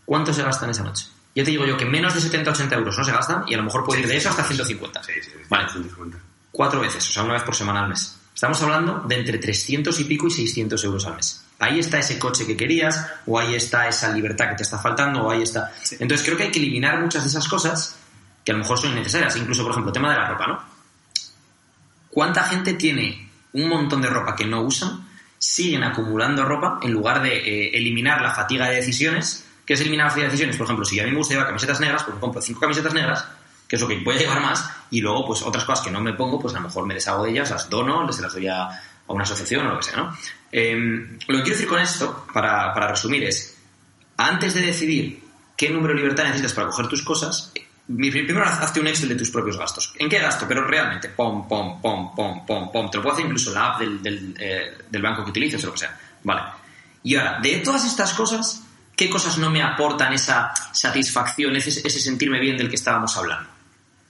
¿Cuánto se gastan esa noche? Yo te digo yo que menos de 70-80 euros no se gastan y a lo mejor puede ir de eso hasta 150. Sí, sí, sí, Vale. 150. Cuatro veces, o sea, una vez por semana al mes. Estamos hablando de entre 300 y pico y 600 euros al mes. Ahí está ese coche que querías, o ahí está esa libertad que te está faltando, o ahí está... Entonces creo que hay que eliminar muchas de esas cosas que a lo mejor son innecesarias. Incluso, por ejemplo, el tema de la ropa, ¿no? ¿Cuánta gente tiene un montón de ropa que no usan, siguen acumulando ropa en lugar de eh, eliminar la fatiga de decisiones? ¿Qué es eliminar la fatiga de decisiones? Por ejemplo, si a mí me gusta llevar camisetas negras, pues me compro cinco camisetas negras, que es lo que voy a llevar más, y luego, pues otras cosas que no me pongo, pues a lo mejor me deshago de ellas, las dono, se las doy a, una asociación o lo que sea, ¿no? Eh, lo que quiero decir con esto, para, para resumir, es, antes de decidir qué número de libertad necesitas para coger tus cosas, mi- primero haz- hazte un Excel de tus propios gastos. ¿En qué gasto? Pero realmente, pom, pom, pom, pom, pom, pom. Te lo puedo hacer incluso la app del, del, eh, banco que utilices o lo que sea. Vale. Y ahora, de todas estas cosas, ¿qué cosas no me aportan esa satisfacción, ese, ese sentirme bien del que estábamos hablando?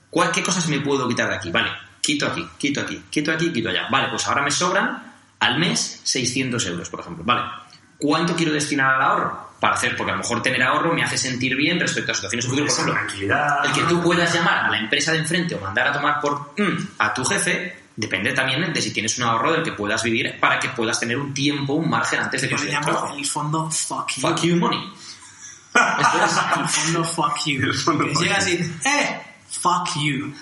¿Cuál, ¿Qué cosas me puedo quitar de aquí? Vale, quito aquí, quito aquí, quito aquí, quito allá. Vale, pues ahora me sobran al mes 600 euros, por ejemplo. Vale, ¿cuánto quiero destinar al ahorro? Para hacer, porque a lo mejor tener ahorro me hace sentir bien respecto a situaciones futuras, por ejemplo. tranquilidad. El que tú puedas llamar a la empresa de enfrente o mandar a tomar por mm, a tu jefe depende también de si tienes un ahorro del que puedas vivir para que puedas tener un tiempo, un margen antes de conseguir llamo trabajo. el fondo fuck you. Fuck you money. Esto es. El fondo fuck you. El fondo que fuck llega you. así, eh, fuck you.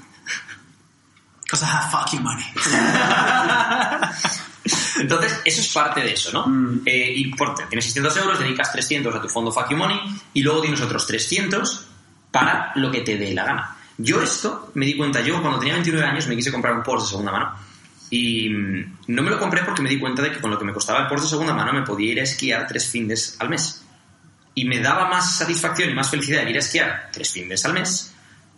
Because I have fuck you money. Entonces, eso es parte de eso, ¿no? Eh, y por, tienes 600 euros, dedicas 300 a tu fondo Fuck You Money y luego tienes otros 300 para lo que te dé la gana. Yo esto me di cuenta, yo cuando tenía 29 años me quise comprar un Porsche de segunda mano y mm, no me lo compré porque me di cuenta de que con lo que me costaba el Porsche de segunda mano me podía ir a esquiar tres fines al mes. Y me daba más satisfacción y más felicidad el ir a esquiar tres fines al mes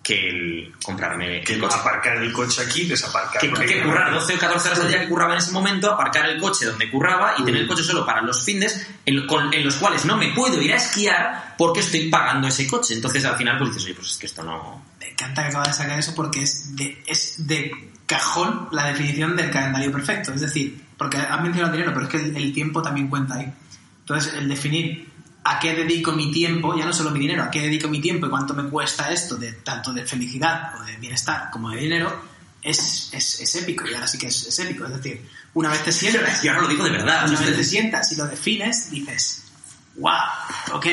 que el comprarme Que el coche. aparcar el coche aquí, desaparcar. Que, que currar 12 o 14 horas al día que curraba en ese momento, aparcar el coche donde curraba y tener el coche solo para los fines en, con- en los cuales no me puedo ir a esquiar porque estoy pagando ese coche. Entonces al final pues dices, oye, pues es que esto no... Me encanta que acabas de sacar eso porque es de, es de cajón la definición del calendario perfecto. Es decir, porque has mencionado el dinero, pero es que el, el tiempo también cuenta ahí. Entonces, el definir a qué dedico mi tiempo, ya no solo mi dinero, a qué dedico mi tiempo y cuánto me cuesta esto, de tanto de felicidad o de bienestar como de dinero, es, es, es épico. Y ahora sí que es, es épico. Es decir, una vez te sientas, Y ahora lo digo de verdad. una vez te sientas y lo defines, dices, wow, ok,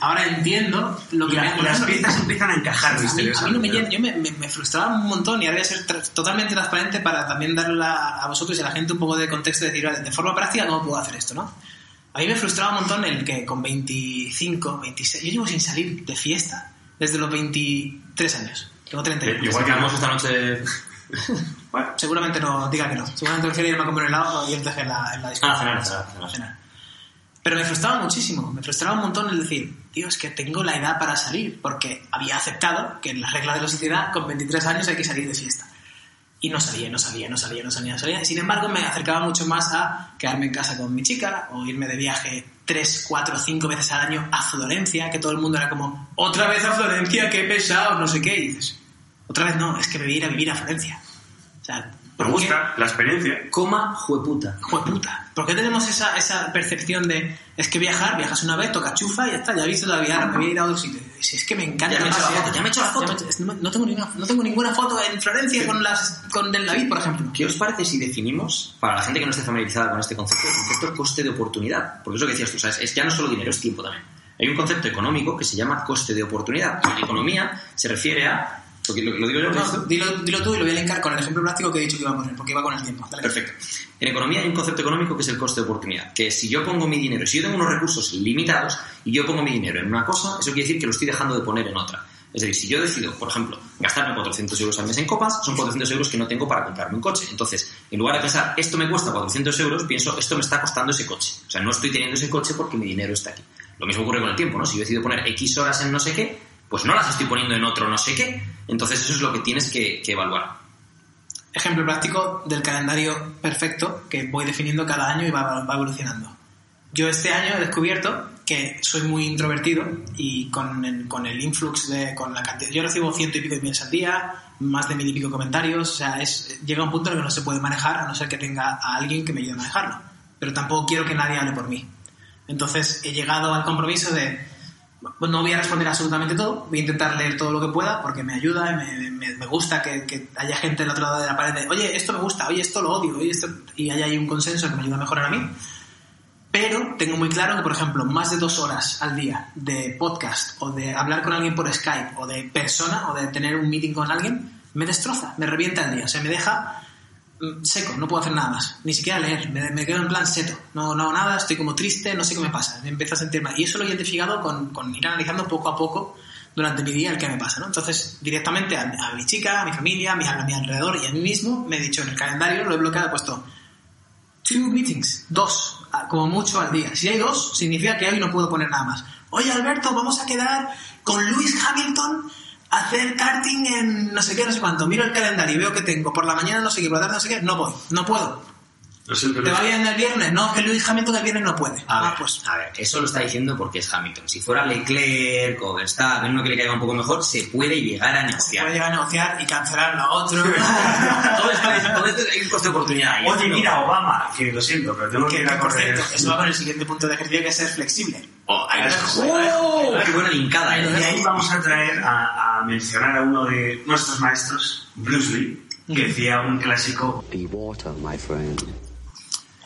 ahora entiendo lo que La- me las piezas empiezan a encajar a mí, a mí no me, llena- yo me, me- me frustraba un montón y ahora voy a ser tra- totalmente transparente para también darle a, a vosotros y a la gente un poco de contexto y decir, vale, de forma práctica, ¿cómo puedo hacer esto, no? A mí me frustraba un montón el que con 25, 26... Yo llevo sin salir de fiesta desde los 23 años. Tengo 30 Eh, años. Igual que vamos esta noche... Bueno, seguramente no, diga que no. Seguramente prefiero irme a comer un helado y irte en la, en la discoteca. Ah, cenar, cenar. Cenar. Pero me frustraba muchísimo, me frustraba un montón el decir, tío, es que tengo la edad para salir, porque había aceptado que en las reglas de la sociedad con 23 años hay que salir de fiesta. Y no salía, no salía, no salía, no salía, no salía. Sin embargo, me acercaba mucho más a quedarme en casa con mi chica o irme de viaje 3, 4, 5 veces al año a Florencia, que todo el mundo era como, otra vez a Florencia, qué pesado, no sé qué. Y dices, otra vez no, es que me voy a ir a vivir a Florencia. O sea, Me gusta la experiencia. Coma jueputa. Jueputa. ¿Por qué tenemos esa, esa percepción de es que viajar, viajas una vez, toca chufa y ya está, ya he visto la vida, me voy a ir a otro sitio? Si es que me encanta. Ya me he hecho la foto, ya me he hecho la foto. He no tengo ninguna, no tengo ninguna foto en Florencia con, las, con el David, por ejemplo. ¿Qué os parece si definimos, para la gente que no esté familiarizada con este concepto, el concepto coste de oportunidad? Porque es lo que decías tú, ¿sabes? Es ya no solo dinero, es tiempo también. Hay un concepto económico que se llama coste de oportunidad. En economía se refiere a... Porque lo, lo digo yo, dilo tú y lo voy a linkar con el ejemplo práctico que he dicho que iba a poner, porque iba con el tiempo. Dale. Perfecto. En economía hay un concepto económico que es el coste de oportunidad. Que si yo pongo mi dinero, si yo tengo unos recursos limitados y yo pongo mi dinero en una cosa, eso quiere decir que lo estoy dejando de poner en otra. Es decir, si yo decido, por ejemplo, gastarme 400 euros al mes en copas, son 400 euros que no tengo para comprarme un coche. Entonces, en lugar de pensar, esto me cuesta 400 euros, pienso, esto me está costando ese coche. O sea, no estoy teniendo ese coche porque mi dinero está aquí. Lo mismo ocurre con el tiempo, ¿no? Si yo decido poner X horas en no sé qué, pues no las estoy poniendo en otro no sé qué. Entonces, eso es lo que tienes que, evaluar. Ejemplo práctico del calendario perfecto que voy definiendo cada año y va, evolucionando. Yo este año he descubierto que soy muy introvertido y con el, con el influx de con la cantidad yo recibo ciento y pico de emails al día más de mil y pico comentarios o sea es llega un punto en el que no se puede manejar a no ser que tenga a alguien que me ayude a manejarlo pero tampoco quiero que nadie hable por mí entonces he llegado al compromiso de no voy a responder absolutamente todo, voy a intentar leer todo lo que pueda porque me ayuda me, me- gusta que, que haya gente al otro lado de la pared oye, esto me gusta, oye, esto lo odio, oye, esto... y haya ahí un consenso que me ayuda a mejorar a mí. Pero tengo muy claro que, por ejemplo, más de dos horas al día de podcast o de hablar con alguien por Skype o de persona o de tener un meeting con alguien me destroza, me revienta el día, o sea, me deja seco, no puedo hacer nada más, ni siquiera leer, me, quedo en plan seto, no, no hago nada, estoy como triste, no sé qué me pasa, me empiezo a sentir mal. Y eso lo he identificado con, ir analizando poco a poco durante mi día el que me pasa, ¿no? Entonces, directamente a, mi chica, a mi familia, a mi, a mi alrededor y a mí mismo, me he dicho en el calendario, lo he bloqueado, he puesto two meetings, dos, como mucho al día. Si hay dos, significa que hoy no puedo poner nada más. Oye, Alberto, vamos a quedar con Lewis Hamilton hacer karting en no sé qué, no sé cuánto. Miro el calendario y veo que tengo por la mañana no sé qué, por la tarde no sé qué, no voy, no puedo. Siento, ¿Te Luis. va bien el viernes? No, que Lewis Hamilton el viernes no puede. A ah, ver, pues a ver, eso lo está diciendo porque es Hamilton. Si fuera Leclerc o Verstappen, uno que le caiga un poco mejor, se puede llegar a se negociar. puede llegar a negociar y cancelar lo otro. todo esto, todo esto hay un coste de oportunidad ahí. Oye, mira, Obama, que lo siento, pero tengo que ir a correr. cierto, eso va con el siguiente punto de ejercicio que es ser flexible. Oh, ahí ¡Oh! ¡Qué buena linkada! Y eh. ahí vamos a traer a, a mencionar a uno de nuestros maestros, Bruce Lee, que decía un clásico. Be water, my friend.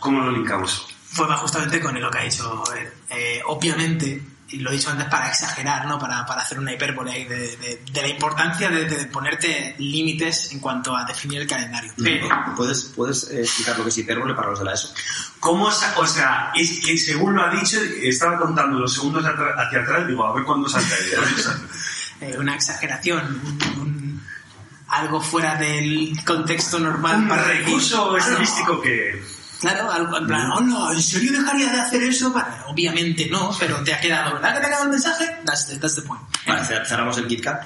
¿Cómo lo linkamos? Pues va justamente con lo que ha dicho. Eh, obviamente, y lo he dicho antes para exagerar, ¿no? Para, para hacer una hipérbole ahí de, de- de la importancia de, de ponerte límites en cuanto a definir el calendario. Pero, ¿Puedes, puedes eh, explicar lo que es hipérbole para los de la ESO? ¿Cómo sa- o sea, es que según lo ha dicho, estaba contando los segundos hacia atrás, digo, a ver cuándo salta eh, una exageración, un- un- algo fuera del contexto normal Un para recurso "Ah, estilístico que... Claro, algo en plan, hola, ¿en serio dejarías de hacer eso? Obviamente no, pero te ha quedado, ¿verdad que te ha quedado el mensaje? That's the, that's the point. Vale, cer- cerramos el KitKat.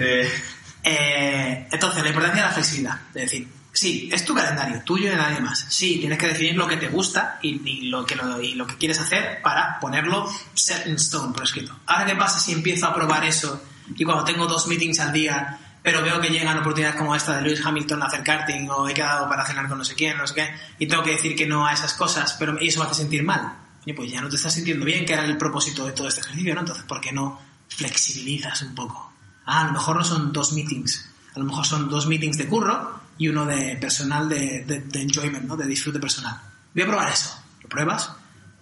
Eh, Eh, entonces, la importancia de la flexibilidad. Es decir, sí, es tu calendario, tuyo y de nadie más. Sí, tienes que definir lo que te gusta y, y lo, que lo, y lo que quieres hacer para ponerlo set in stone por escrito. Ahora, ¿qué pasa si empiezo a probar eso y cuando tengo dos meetings al día, pero veo que llegan oportunidades como esta de Lewis Hamilton a hacer karting o he quedado para cenar con no sé quién, no sé qué, y tengo que decir que no a esas cosas, pero eso me hace sentir mal? Oye, pues ya no te estás sintiendo bien, que era el propósito de todo este ejercicio, ¿no? Entonces, ¿por qué no flexibilizas un poco? Ah, a lo mejor no son dos meetings, a lo mejor son dos meetings de curro y uno de personal de, de, enjoyment, ¿no? De disfrute personal. Voy a probar eso. Lo pruebas,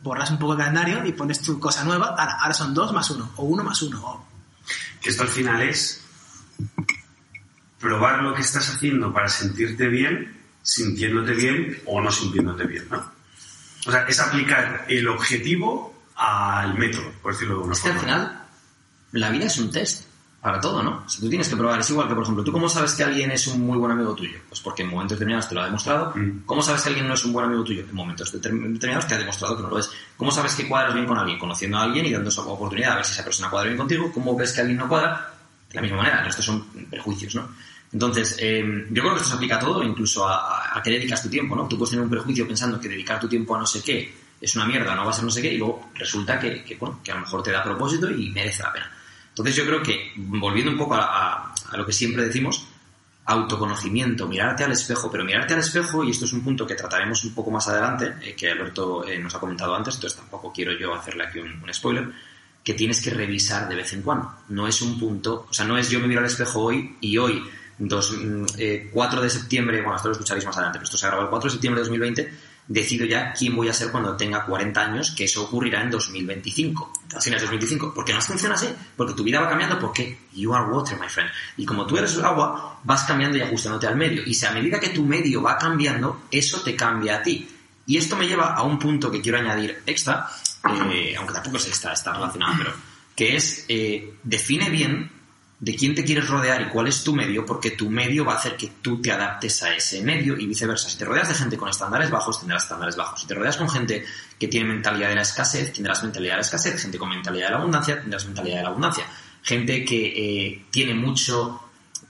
borras un poco el calendario y pones tu cosa nueva. Ahora, ahora son dos más uno, o uno más uno. O... Esto al final es probar lo que estás haciendo para sentirte bien, sintiéndote bien o no sintiéndote bien, ¿no? O sea, es aplicar el objetivo al método, por decirlo de una es que al forma. final, la vida es un test para todo, ¿no? Si tú tienes que probar, es igual que, por ejemplo, ¿tú cómo sabes que alguien es un muy buen amigo tuyo? Pues porque en momentos determinados te lo ha demostrado. Mm. ¿Cómo sabes que alguien no es un buen amigo tuyo? En momentos determ- determinados te ha demostrado que no lo es. ¿Cómo sabes que cuadras bien con alguien? Conociendo a alguien y dando esa oportunidad a ver si esa persona cuadra bien contigo. ¿Cómo ves que alguien no cuadra? De la misma manera, estos son prejuicios, ¿no? Entonces, eh, yo creo que esto se aplica a todo, incluso a, a, qué dedicas tu tiempo, ¿no? Tú puedes tener un prejuicio pensando que dedicar tu tiempo a no sé qué es una mierda, no va a ser no sé qué, y luego resulta que, bueno, que a lo mejor te da propósito y merece la pena. Entonces yo creo que, volviendo un poco a, a- lo que siempre decimos, autoconocimiento, mirarte al espejo, pero mirarte al espejo, y esto es un punto que trataremos un poco más adelante, eh, que Alberto eh, nos ha comentado antes, entonces tampoco quiero yo hacerle aquí un spoiler, que tienes que revisar de vez en cuando. No es un punto, o sea, no es yo me miro al espejo hoy y hoy, dos, mm, eh, 4 de septiembre, bueno, esto lo escucharéis más adelante, pero esto se grabó el 4 de septiembre de 2020, decido ya quién voy a ser cuando tenga 40 años, que eso ocurrirá en 2025, a finales de 2025, porque no funciona así, porque tu vida va cambiando, porque you are water, my friend, y como tú eres agua, vas cambiando y ajustándote al medio, y si a medida que tu medio va cambiando, eso te cambia a ti. Y esto me lleva a un punto que quiero añadir extra, eh, aunque tampoco es extra, está relacionado, pero que es, eh, define bien de quién te quieres rodear y cuál es tu medio, porque tu medio va a hacer que tú te adaptes a ese medio y viceversa. Si te rodeas de gente con estándares bajos, tendrás estándares bajos. Si te rodeas con gente que tiene mentalidad de la escasez, tendrás mentalidad de la escasez. Gente con mentalidad de la abundancia, tendrás mentalidad de la abundancia. Gente que eh, tiene mucho...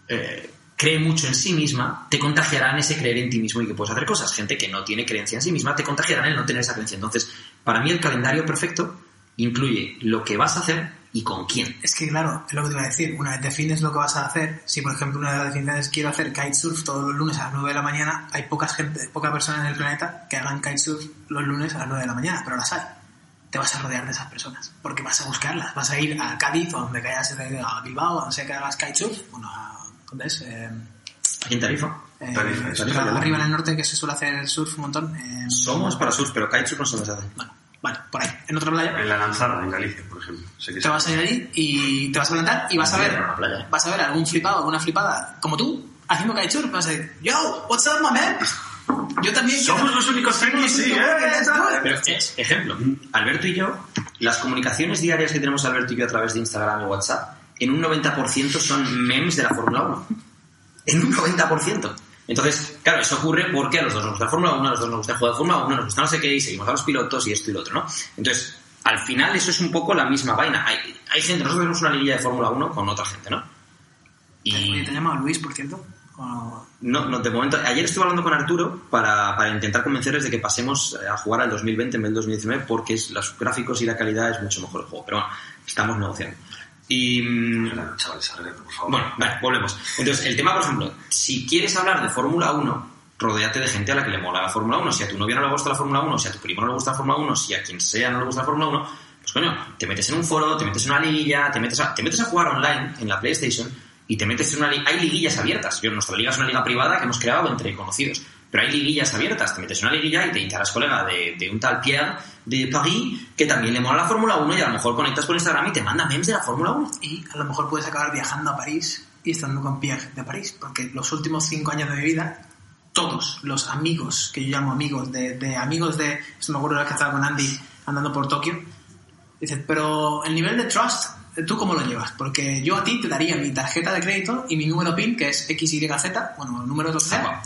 eh, cree mucho en sí misma, te contagiarán ese creer en ti mismo y que puedes hacer cosas. Gente que no tiene creencia en sí misma, te contagiarán el no tener esa creencia. Entonces, para mí el calendario perfecto incluye lo que vas a hacer y con quién. Es que, claro, es lo que te iba a decir. Una vez defines lo que vas a hacer, si por ejemplo una de las definiciones es quiero hacer kitesurf todos los lunes a las 9 de la mañana, hay pocas gente, poca persona en el planeta que hagan kitesurf los lunes a las 9 de la mañana, pero las hay. te vas a rodear de esas personas, porque vas a buscarlas, vas a ir a Cádiz o a donde caigas, a Bilbao, a donde sea que hagas kitesurf, bueno, a, ¿dónde es? Eh, Aquí en Tarifa. eh, Tarifa, Tarifa. arriba en el norte que se suele hacer surf un montón. eh, Somos para surf, pero kitesurf no se nos hace. Bueno, vale, por ahí, en otra playa. En la lanzada, en Galicia, por ejemplo. Sé que Te vas a ir allí y te vas a plantar y vas a ver, vas a ver algún flipado, alguna flipada como tú, haciendo kitesurf, vas a decir, yo, what's up, my man? Yo también quiero- Somos los únicos frikis, sí, únicos eh. Pero, ejemplo, Alberto y yo, las comunicaciones diarias que tenemos Alberto y yo a través de Instagram y WhatsApp, en un 90% son memes de la Fórmula 1. En un 90%. Entonces, claro, eso ocurre porque a los dos nos gusta la Fórmula 1, a los dos nos gusta el juego de Fórmula 1, nos gusta no sé qué, y seguimos a los pilotos y esto y lo otro, ¿no? Entonces, al final eso es un poco la misma vaina. Hay, hay gente, nosotros tenemos una liguilla de Fórmula 1 con otra gente, ¿no? Y ¿te llama Luis, por cierto? O- no, no, de momento. Ayer estuve hablando con Arturo para, para intentar convencerles de que pasemos eh, a jugar al 2020 en vez del 2019 porque es, los gráficos y la calidad es mucho mejor el juego. Pero bueno, estamos negociando. Y. mm, chavales, por favor. Bueno, vale, volvemos. Entonces, el tema, por ejemplo, si quieres hablar de Fórmula 1, rodéate de gente a la que le mola la Fórmula 1. Si a tu novia no le gusta la Fórmula 1, si a tu primo no le gusta la Fórmula 1, si a quien sea no le gusta la Fórmula 1, pues coño, te metes en un foro, te metes en una liguilla, te metes a, te metes a jugar online en la PlayStation y te metes en una liga. Hay liguillas abiertas. Yo, nuestra liga es una liga privada que hemos creado entre conocidos. Pero hay liguillas abiertas. Te metes una liguilla y te, harás colega de, de un tal Pierre de Paris que también le mola la Fórmula 1 y a lo mejor conectas por Instagram y te manda memes de la Fórmula 1. Y a lo mejor puedes acabar viajando a París y estando con Pierre de París, porque los últimos cinco años de mi vida, todos los amigos, que yo llamo amigos, de, de amigos de... Me acuerdo la que estaba con Andy andando por Tokio, dice, pero el nivel de trust, ¿tú cómo lo llevas? Porque yo a ti te daría mi tarjeta de crédito y mi número PIN, que es XYZ, bueno, el número de lo que sea.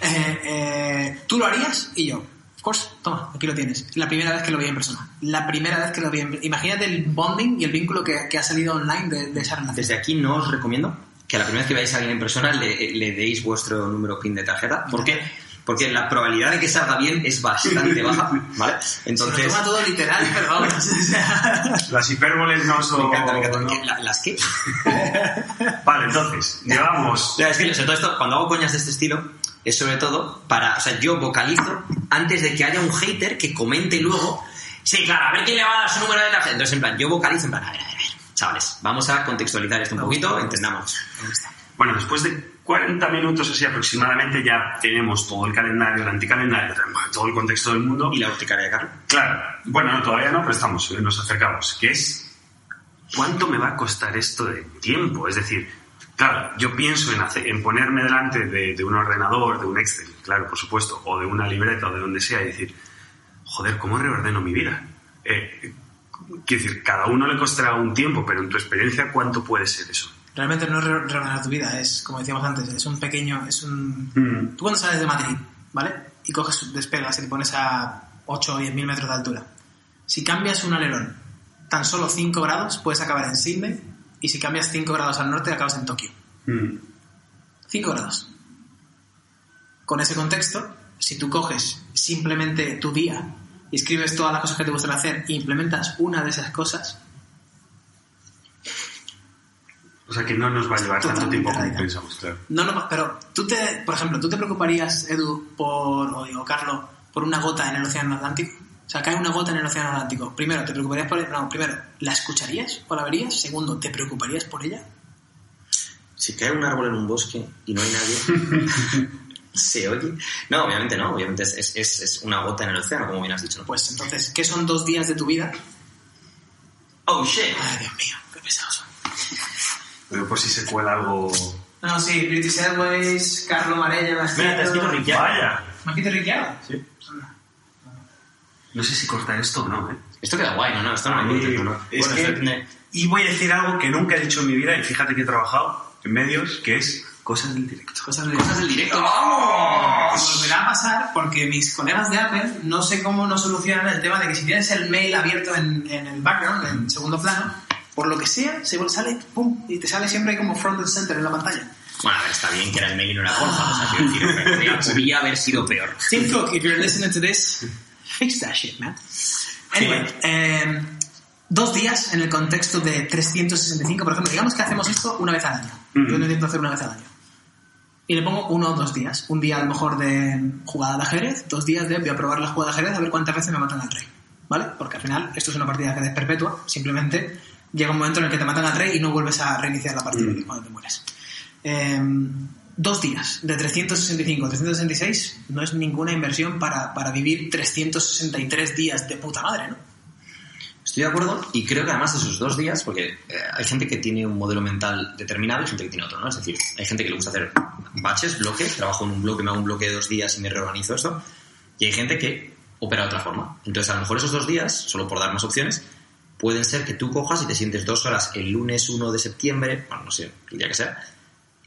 Eh, eh, ¿Tú lo harías? Y yo, of course, toma, aquí lo tienes. La primera vez que lo vi en persona. La primera vez que lo vi en Imagínate el bonding y el vínculo que, que ha salido online de, de esa relación. Desde aquí no os recomiendo que la primera vez que veáis a alguien en persona le, le deis vuestro número PIN de tarjeta. ¿Por qué? Porque la probabilidad de que salga bien es bastante baja, ¿vale? Se Entonces... lo toma todo literal, pero vamos. o sea, Las hipérboles no son... Me encanta, me encanta. ¿no? ¿Qué? ¿La- ¿Las qué? Vale, entonces, llevamos... Ya, es que sobre todo esto, cuando hago coñas de este estilo, es sobre todo para, o sea, yo vocalizo antes de que haya un hater que comente luego, sí, claro, a ver quién le va a dar su número de tarjeta. Entonces, en plan, yo vocalizo en plan, a ver, a ver, a ver, chavales, vamos a contextualizar esto un poquito, entendamos. Bueno, después de 40 minutos así aproximadamente ya tenemos todo el calendario, el anticalendario, todo el contexto del mundo. ¿Y la urticaria de Carlos? Claro, bueno, no, todavía no, pero estamos, eh, nos acercamos. Que es, ¿cuánto me va a costar esto de tiempo? Es decir, claro, yo pienso en, hacer- en ponerme delante de, de un ordenador, de un Excel, claro, por supuesto, o de una libreta o de donde sea y decir, joder, ¿cómo reordeno mi vida? Eh, quiero decir, cada uno le costará un tiempo, pero en tu experiencia, ¿cuánto puede ser eso? Realmente no es re- reordenar tu vida, es, como decíamos antes, es un pequeño, es un... Mm. Tú cuando sales de Madrid, ¿vale? Y coges, despegas y te pones a 8 o 10 mil metros de altura. Si cambias un alerón tan solo 5 grados, puedes acabar en Sydney. Y si cambias 5 grados al norte, acabas en Tokio. Mm. 5 grados. Con ese contexto, si tú coges simplemente tu día y escribes todas las cosas que te gustan hacer e implementas una de esas cosas, O sea que no nos va a llevar tanto tiempo como pensamos, claro. No, no, pero tú te, por ejemplo, ¿tú te preocuparías, Edu, por, o digo, Carlos, por una gota en el Océano Atlántico? O sea, cae una gota en el Océano Atlántico. Primero, ¿te preocuparías por No, primero, ¿la escucharías o la verías? Segundo, ¿te preocuparías por ella? Si cae un árbol en un bosque y no hay nadie, ¿se oye? No, obviamente no, obviamente es, es, una gota en el océano, como bien has dicho. ¿no? Pues entonces, ¿qué son dos días de tu vida? Oh, shit. Ay, Dios mío, qué pesados son. Pero por si se cuela algo... No, sí, British Airways, Carlo Marella, ha Mira, te has escrito Ricciardo. Vaya. ¿Me has escrito Ricciardo? Sí. No sé si cortar esto o no, ¿eh? Esto queda guay, ¿no? no esto no me Sí, gusta, ¿no? es Bueno, que- depende- Y voy a decir algo que nunca he dicho en mi vida, y fíjate que he trabajado en medios, que es cosas del directo. Cosas de Cosas del directo, ¡vamos! Volverá a pasar porque mis colegas de Apple no sé cómo no solucionan el tema de que si tienes el mail abierto en, en el background, en segundo plano, por lo que sea, se sale, pum, y te sale siempre como front and center en la pantalla. Bueno, está bien que era el mail y no era Borja, o sea, decir, podría, podría haber sido peor. Tim Cook, if you're listening to this, fix that shit, man. Anyway, eh, dos días en el contexto de 365, por ejemplo, digamos que hacemos esto una vez al año. Ujú. Yo lo intento hacer una vez al año. Y le pongo uno o dos días. Un día a lo mejor de jugada de ajedrez, dos días de voy a probar la jugada de ajedrez a ver cuántas veces me matan al rey. ¿vale? Porque al final esto es una partida que es perpetua, simplemente llega un momento en el que te matan a tres y no vuelves a reiniciar la partida Mm. cuando te mueres. Eh, dos días de 365 a 366 no es ninguna inversión para, para vivir 363 días de puta madre, ¿no? Estoy de acuerdo y creo que además esos dos días, porque eh, hay gente que tiene un modelo mental determinado y gente que tiene otro, ¿no? Es decir, hay gente que le gusta hacer baches, bloques, trabajo en un bloque, me hago un bloque de dos días y me reorganizo esto, y hay gente que opera de otra forma. Entonces, a lo mejor esos dos días, solo por dar más opciones, pueden ser que tú cojas y te sientes dos horas el lunes 1 de septiembre, bueno, no sé, el que sea,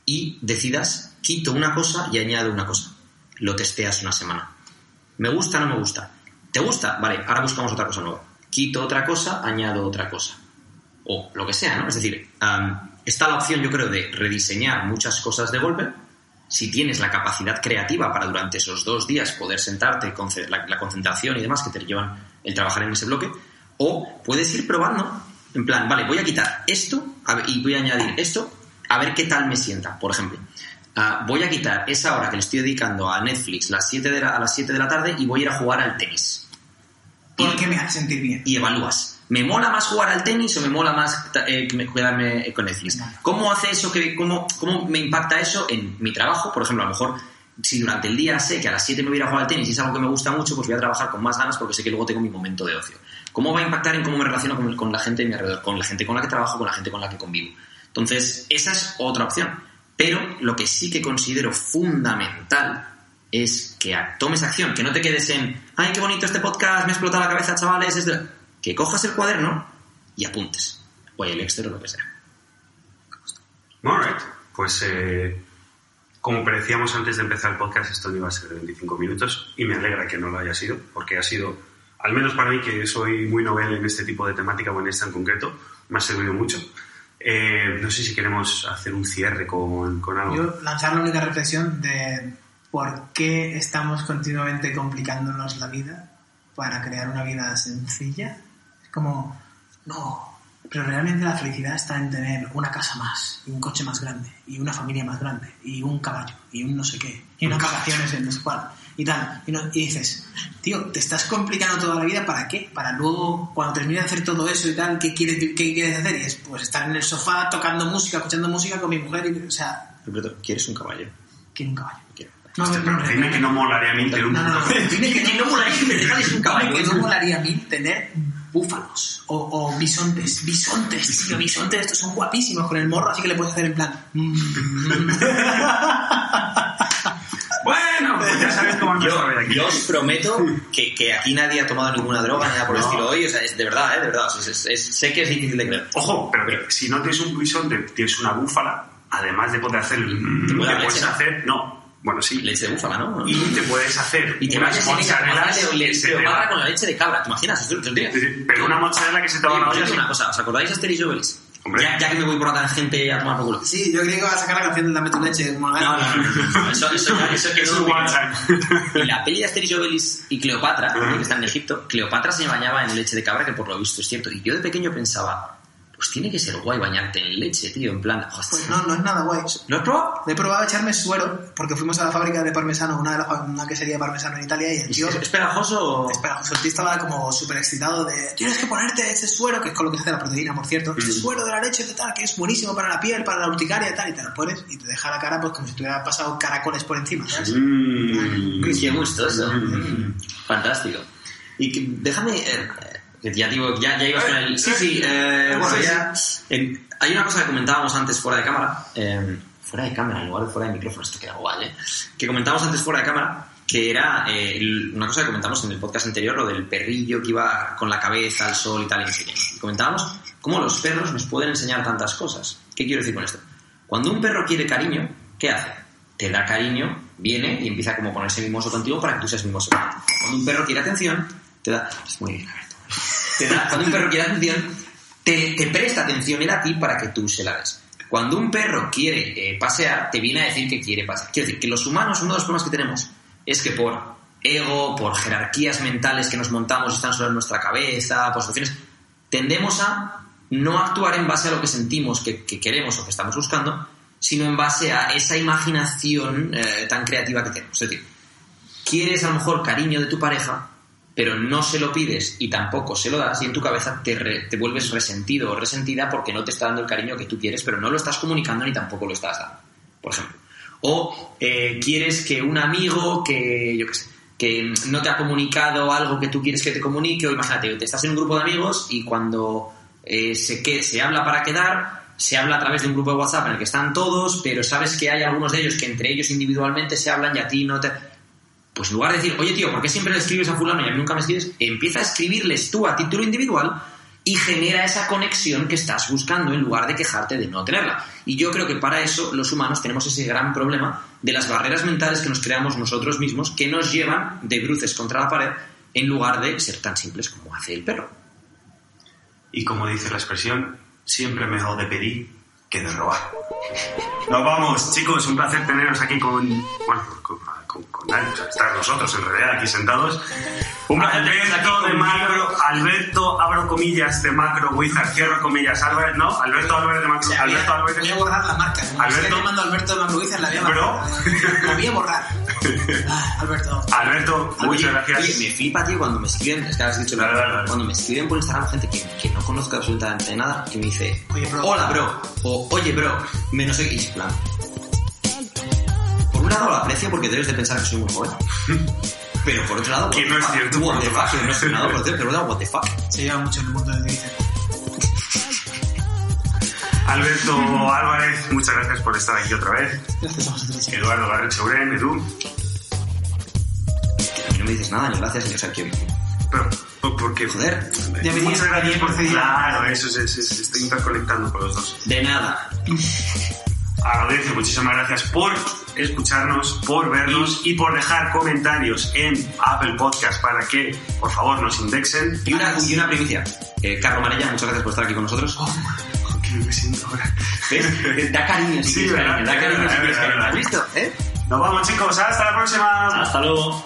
y decidas, quito una cosa y añado una cosa. Lo testeas una semana. ¿Me gusta no me gusta? ¿Te gusta? Vale, ahora buscamos otra cosa nueva. Quito otra cosa, añado otra cosa. O lo que sea, ¿no? Es decir, está la opción, yo creo, de rediseñar muchas cosas de golpe. Si tienes la capacidad creativa para durante esos dos días poder sentarte, la concentración y demás que te llevan el trabajar en ese bloque, o puedes ir probando, en plan, vale, voy a quitar esto a ver- y voy a añadir esto, a ver qué tal me sienta. Por ejemplo, ah, voy a quitar esa hora que le estoy dedicando a Netflix las 7 de la- a las 7 de la tarde y voy a ir a jugar al tenis Porque me hace sentir bien. y evalúas. ¿Me mola más jugar al tenis o me mola más eh, que me- quedarme con Netflix? ¿Cómo hace eso que, cómo, cómo me impacta eso en mi trabajo? Por ejemplo, a lo mejor si durante el día sé que a las 7 me voy a ir a jugar al tenis y es algo que me gusta mucho, pues voy a trabajar con más ganas porque sé que luego tengo mi momento de ocio. ¿Cómo va a impactar en cómo me relaciono con, la gente de mi alrededor, con la gente con la que trabajo, con la gente con la que convivo? Entonces, esa es otra opción. Pero lo que sí que considero fundamental es que tomes acción, que no te quedes en, ay, qué bonito este podcast, me ha explotado la cabeza, chavales, es de-". que cojas el cuaderno y apuntes, o el Excel lo que sea. Alright, pues eh, como predecíamos antes de empezar el podcast, esto no iba a ser de 25 minutos y me alegra que no lo haya sido, porque ha sido, al menos para mí que soy muy novel en este tipo de temática o en esta en concreto, me ha servido mucho. Eh, no sé si queremos hacer un cierre con, con algo. Yo lanzar la única reflexión de por qué estamos continuamente complicándonos la vida para crear una vida sencilla. Es como, no, pero realmente la felicidad está en tener una casa más, y un coche más grande, y una familia más grande, y un caballo, y un no sé qué, y unas vacaciones en no sé cuál, y tal. Y, no- y dices, tío, te estás complicando toda la vida para qué? Para luego, cuando termines de hacer todo eso y tal, ¿qué quieres, qué quieres hacer? Y es, pues estar en el sofá tocando música, escuchando música con mi mujer, y, o sea, Alberto, ¿quieres un caballo? quiero un caballo. Quiero. No, no, pero no, dime que no molaría a mí tener un no, no, no. Dime que no molaría un caballo. Dime que no molaría a mí tener búfalos o, o bisontes. Bisontes, tío, bisontes, estos son guapísimos con el morro, así que le puedes hacer en plan. Bueno, pues ya sabes cómo ver aquí. Yo os prometo que, que aquí nadie ha tomado ninguna droga nada por el No. estilo hoy. O sea, es de verdad, ¿eh? De verdad. O sea, es- es- sé que es difícil de creer. Ojo, pero que si no tienes un bisonte, tienes una búfala, además de poder hacer, el- Te te puede dar puedes hacer, no, bueno sí, Leche de búfala, ¿no? y te puedes hacer Y te unas mozzarellas que se te va- con la leche de cabra. ¿Te imaginas? Te pero una mozzarella que se te va a la olla una cosa, ¿os acordáis de Asterix y. Ya, ya que me voy por la tangente a tomar por culo. Sí, yo creía que iba a sacar la canción de Dame tu leche. No, no, no, no, no, Eso, eso, ya- eso Es un WhatsApp. En la peli de Asterix y Obelix y Cleopatra, Ajá. que está en Egipto, Cleopatra se bañaba en leche de cabra, que por lo visto es cierto. Y yo de pequeño pensaba, pues tiene que ser guay bañarte en leche, tío, en plan... Pues no, no es nada guay. ¿Lo has probado? He probado a echarme suero, porque fuimos a la fábrica de parmesano, una de las una quesería de parmesano en Italia, y el tío... ¿Es, es pegajoso o...? Espera, José Ortiz estaba como súper excitado de tienes que ponerte este suero, que es con lo que se hace la proteína, por cierto, este suero de la leche de tal, que es buenísimo para la piel, para la urticaria y tal, y te lo pones y te deja la cara pues como si te hubiera pasado caracoles por encima, ¿sabes? Mm. Qué gustoso. Fantástico. Y que- déjame... eh, que ya digo, ya, ya ibas con el... Sí, sí, eh, bueno, ya... hay una cosa que comentábamos antes fuera de cámara, eh, fuera de cámara, en lugar de fuera de micrófono, esto queda guay, ¿eh? Que comentábamos antes fuera de cámara, que era eh, una cosa que comentamos en el podcast anterior, lo del perrillo que iba con la cabeza al sol y tal, y comentábamos cómo los perros nos pueden enseñar tantas cosas. ¿Qué quiero decir con esto? Cuando un perro quiere cariño, ¿qué hace? Te da cariño, viene y empieza como a ponerse mimoso contigo para que tú seas mimoso. Cuando un perro quiere atención, te da... Muy bien, Alberto. Te cuando un perro quiere atención, te, presta atención él a ti para que tú se la des. Cuando un perro quiere eh, pasear, te viene a decir que quiere pasear. Quiero decir que los humanos, uno de los problemas que tenemos es que por ego, por jerarquías mentales que nos montamos están sobre nuestra cabeza, por situaciones, tendemos a no actuar en base a lo que sentimos que, que queremos o que estamos buscando, sino en base a esa imaginación eh, tan creativa que tenemos. Es decir, quieres a lo mejor cariño de tu pareja, pero no se lo pides y tampoco se lo das y en tu cabeza te, re- te vuelves resentido o resentida porque no te está dando el cariño que tú quieres, pero no lo estás comunicando ni tampoco lo estás dando, por ejemplo. O eh, quieres que un amigo que, yo qué sé, que no te ha comunicado algo que tú quieres que te comunique, o imagínate, te estás en un grupo de amigos y cuando eh, se, que, se habla para quedar, se habla a través de un grupo de WhatsApp en el que están todos, pero sabes que hay algunos de ellos que entre ellos individualmente se hablan y a ti no te... Pues en lugar de decir, oye tío, ¿por qué siempre le escribes a fulano y a mí nunca me escribes? Empieza a escribirles tú a título individual y genera esa conexión que estás buscando en lugar de quejarte de no tenerla. Y yo creo que para eso los humanos tenemos ese gran problema de las barreras mentales que nos creamos nosotros mismos que nos llevan de bruces contra la pared en lugar de ser tan simples como hace el perro. Y como dice la expresión, siempre mejor de pedir que de robar. Nos vamos, chicos, un placer teneros aquí con, bueno, con, con, con Nacho, estar nosotros en realidad aquí sentados. Un placer Alberto de macro, Alberto, abro comillas de macro wizard, cierro comillas, Álvarez, ¿no? Alberto Álvarez de macro, Alberto Álvarez voy a borrar la marca. Alberto- estoy llamando Alberto de Macrovizas, la voy a borrar. La voy a borrar. Alberto. Alberto, muchas gracias. oye, me flipa, tío, cuando me escriben, es que has dicho, cuando me escriben por Instagram gente que, que no conozco absolutamente nada, que me dice, Oye, bro. hola, bro, o oye, bro, me no sé qué, y es en plan. Por un lado lo aprecio porque debes de pensar que soy muy joven. Pero por otro lado, Que what no the es fuck, cierto, What the fuck, no es nada por otro lado, what the fuck. Se lleva mucho en el mundo del Twitter. Alberto Álvarez, muchas gracias por estar aquí otra vez. Gracias a vosotros. Eduardo Barrecheurén, Edu. A mí no me dices nada, ni gracias, ni o sea, que... Pero, ¿por por qué? Joder, Ya venía- Muchas gracias por. Claro, eso se, se está interconectando con los dos. de nada. A la audiencia, muchísimas gracias por escucharnos, por vernos y por dejar comentarios en Apple Podcast para que, por favor, nos indexen. Y una, y una primicia. Eh, Carlos Marella, muchas gracias por estar aquí con nosotros. Oh, qué bien me siento ahora. ¿Ves? Da cariño si Sí, quieres ¿verdad? cariño, da cariño si ¿verdad? quieres ¿verdad? cariño. ¿Has visto? ¿Eh? Nos vamos, chicos. Hasta la próxima. Hasta luego.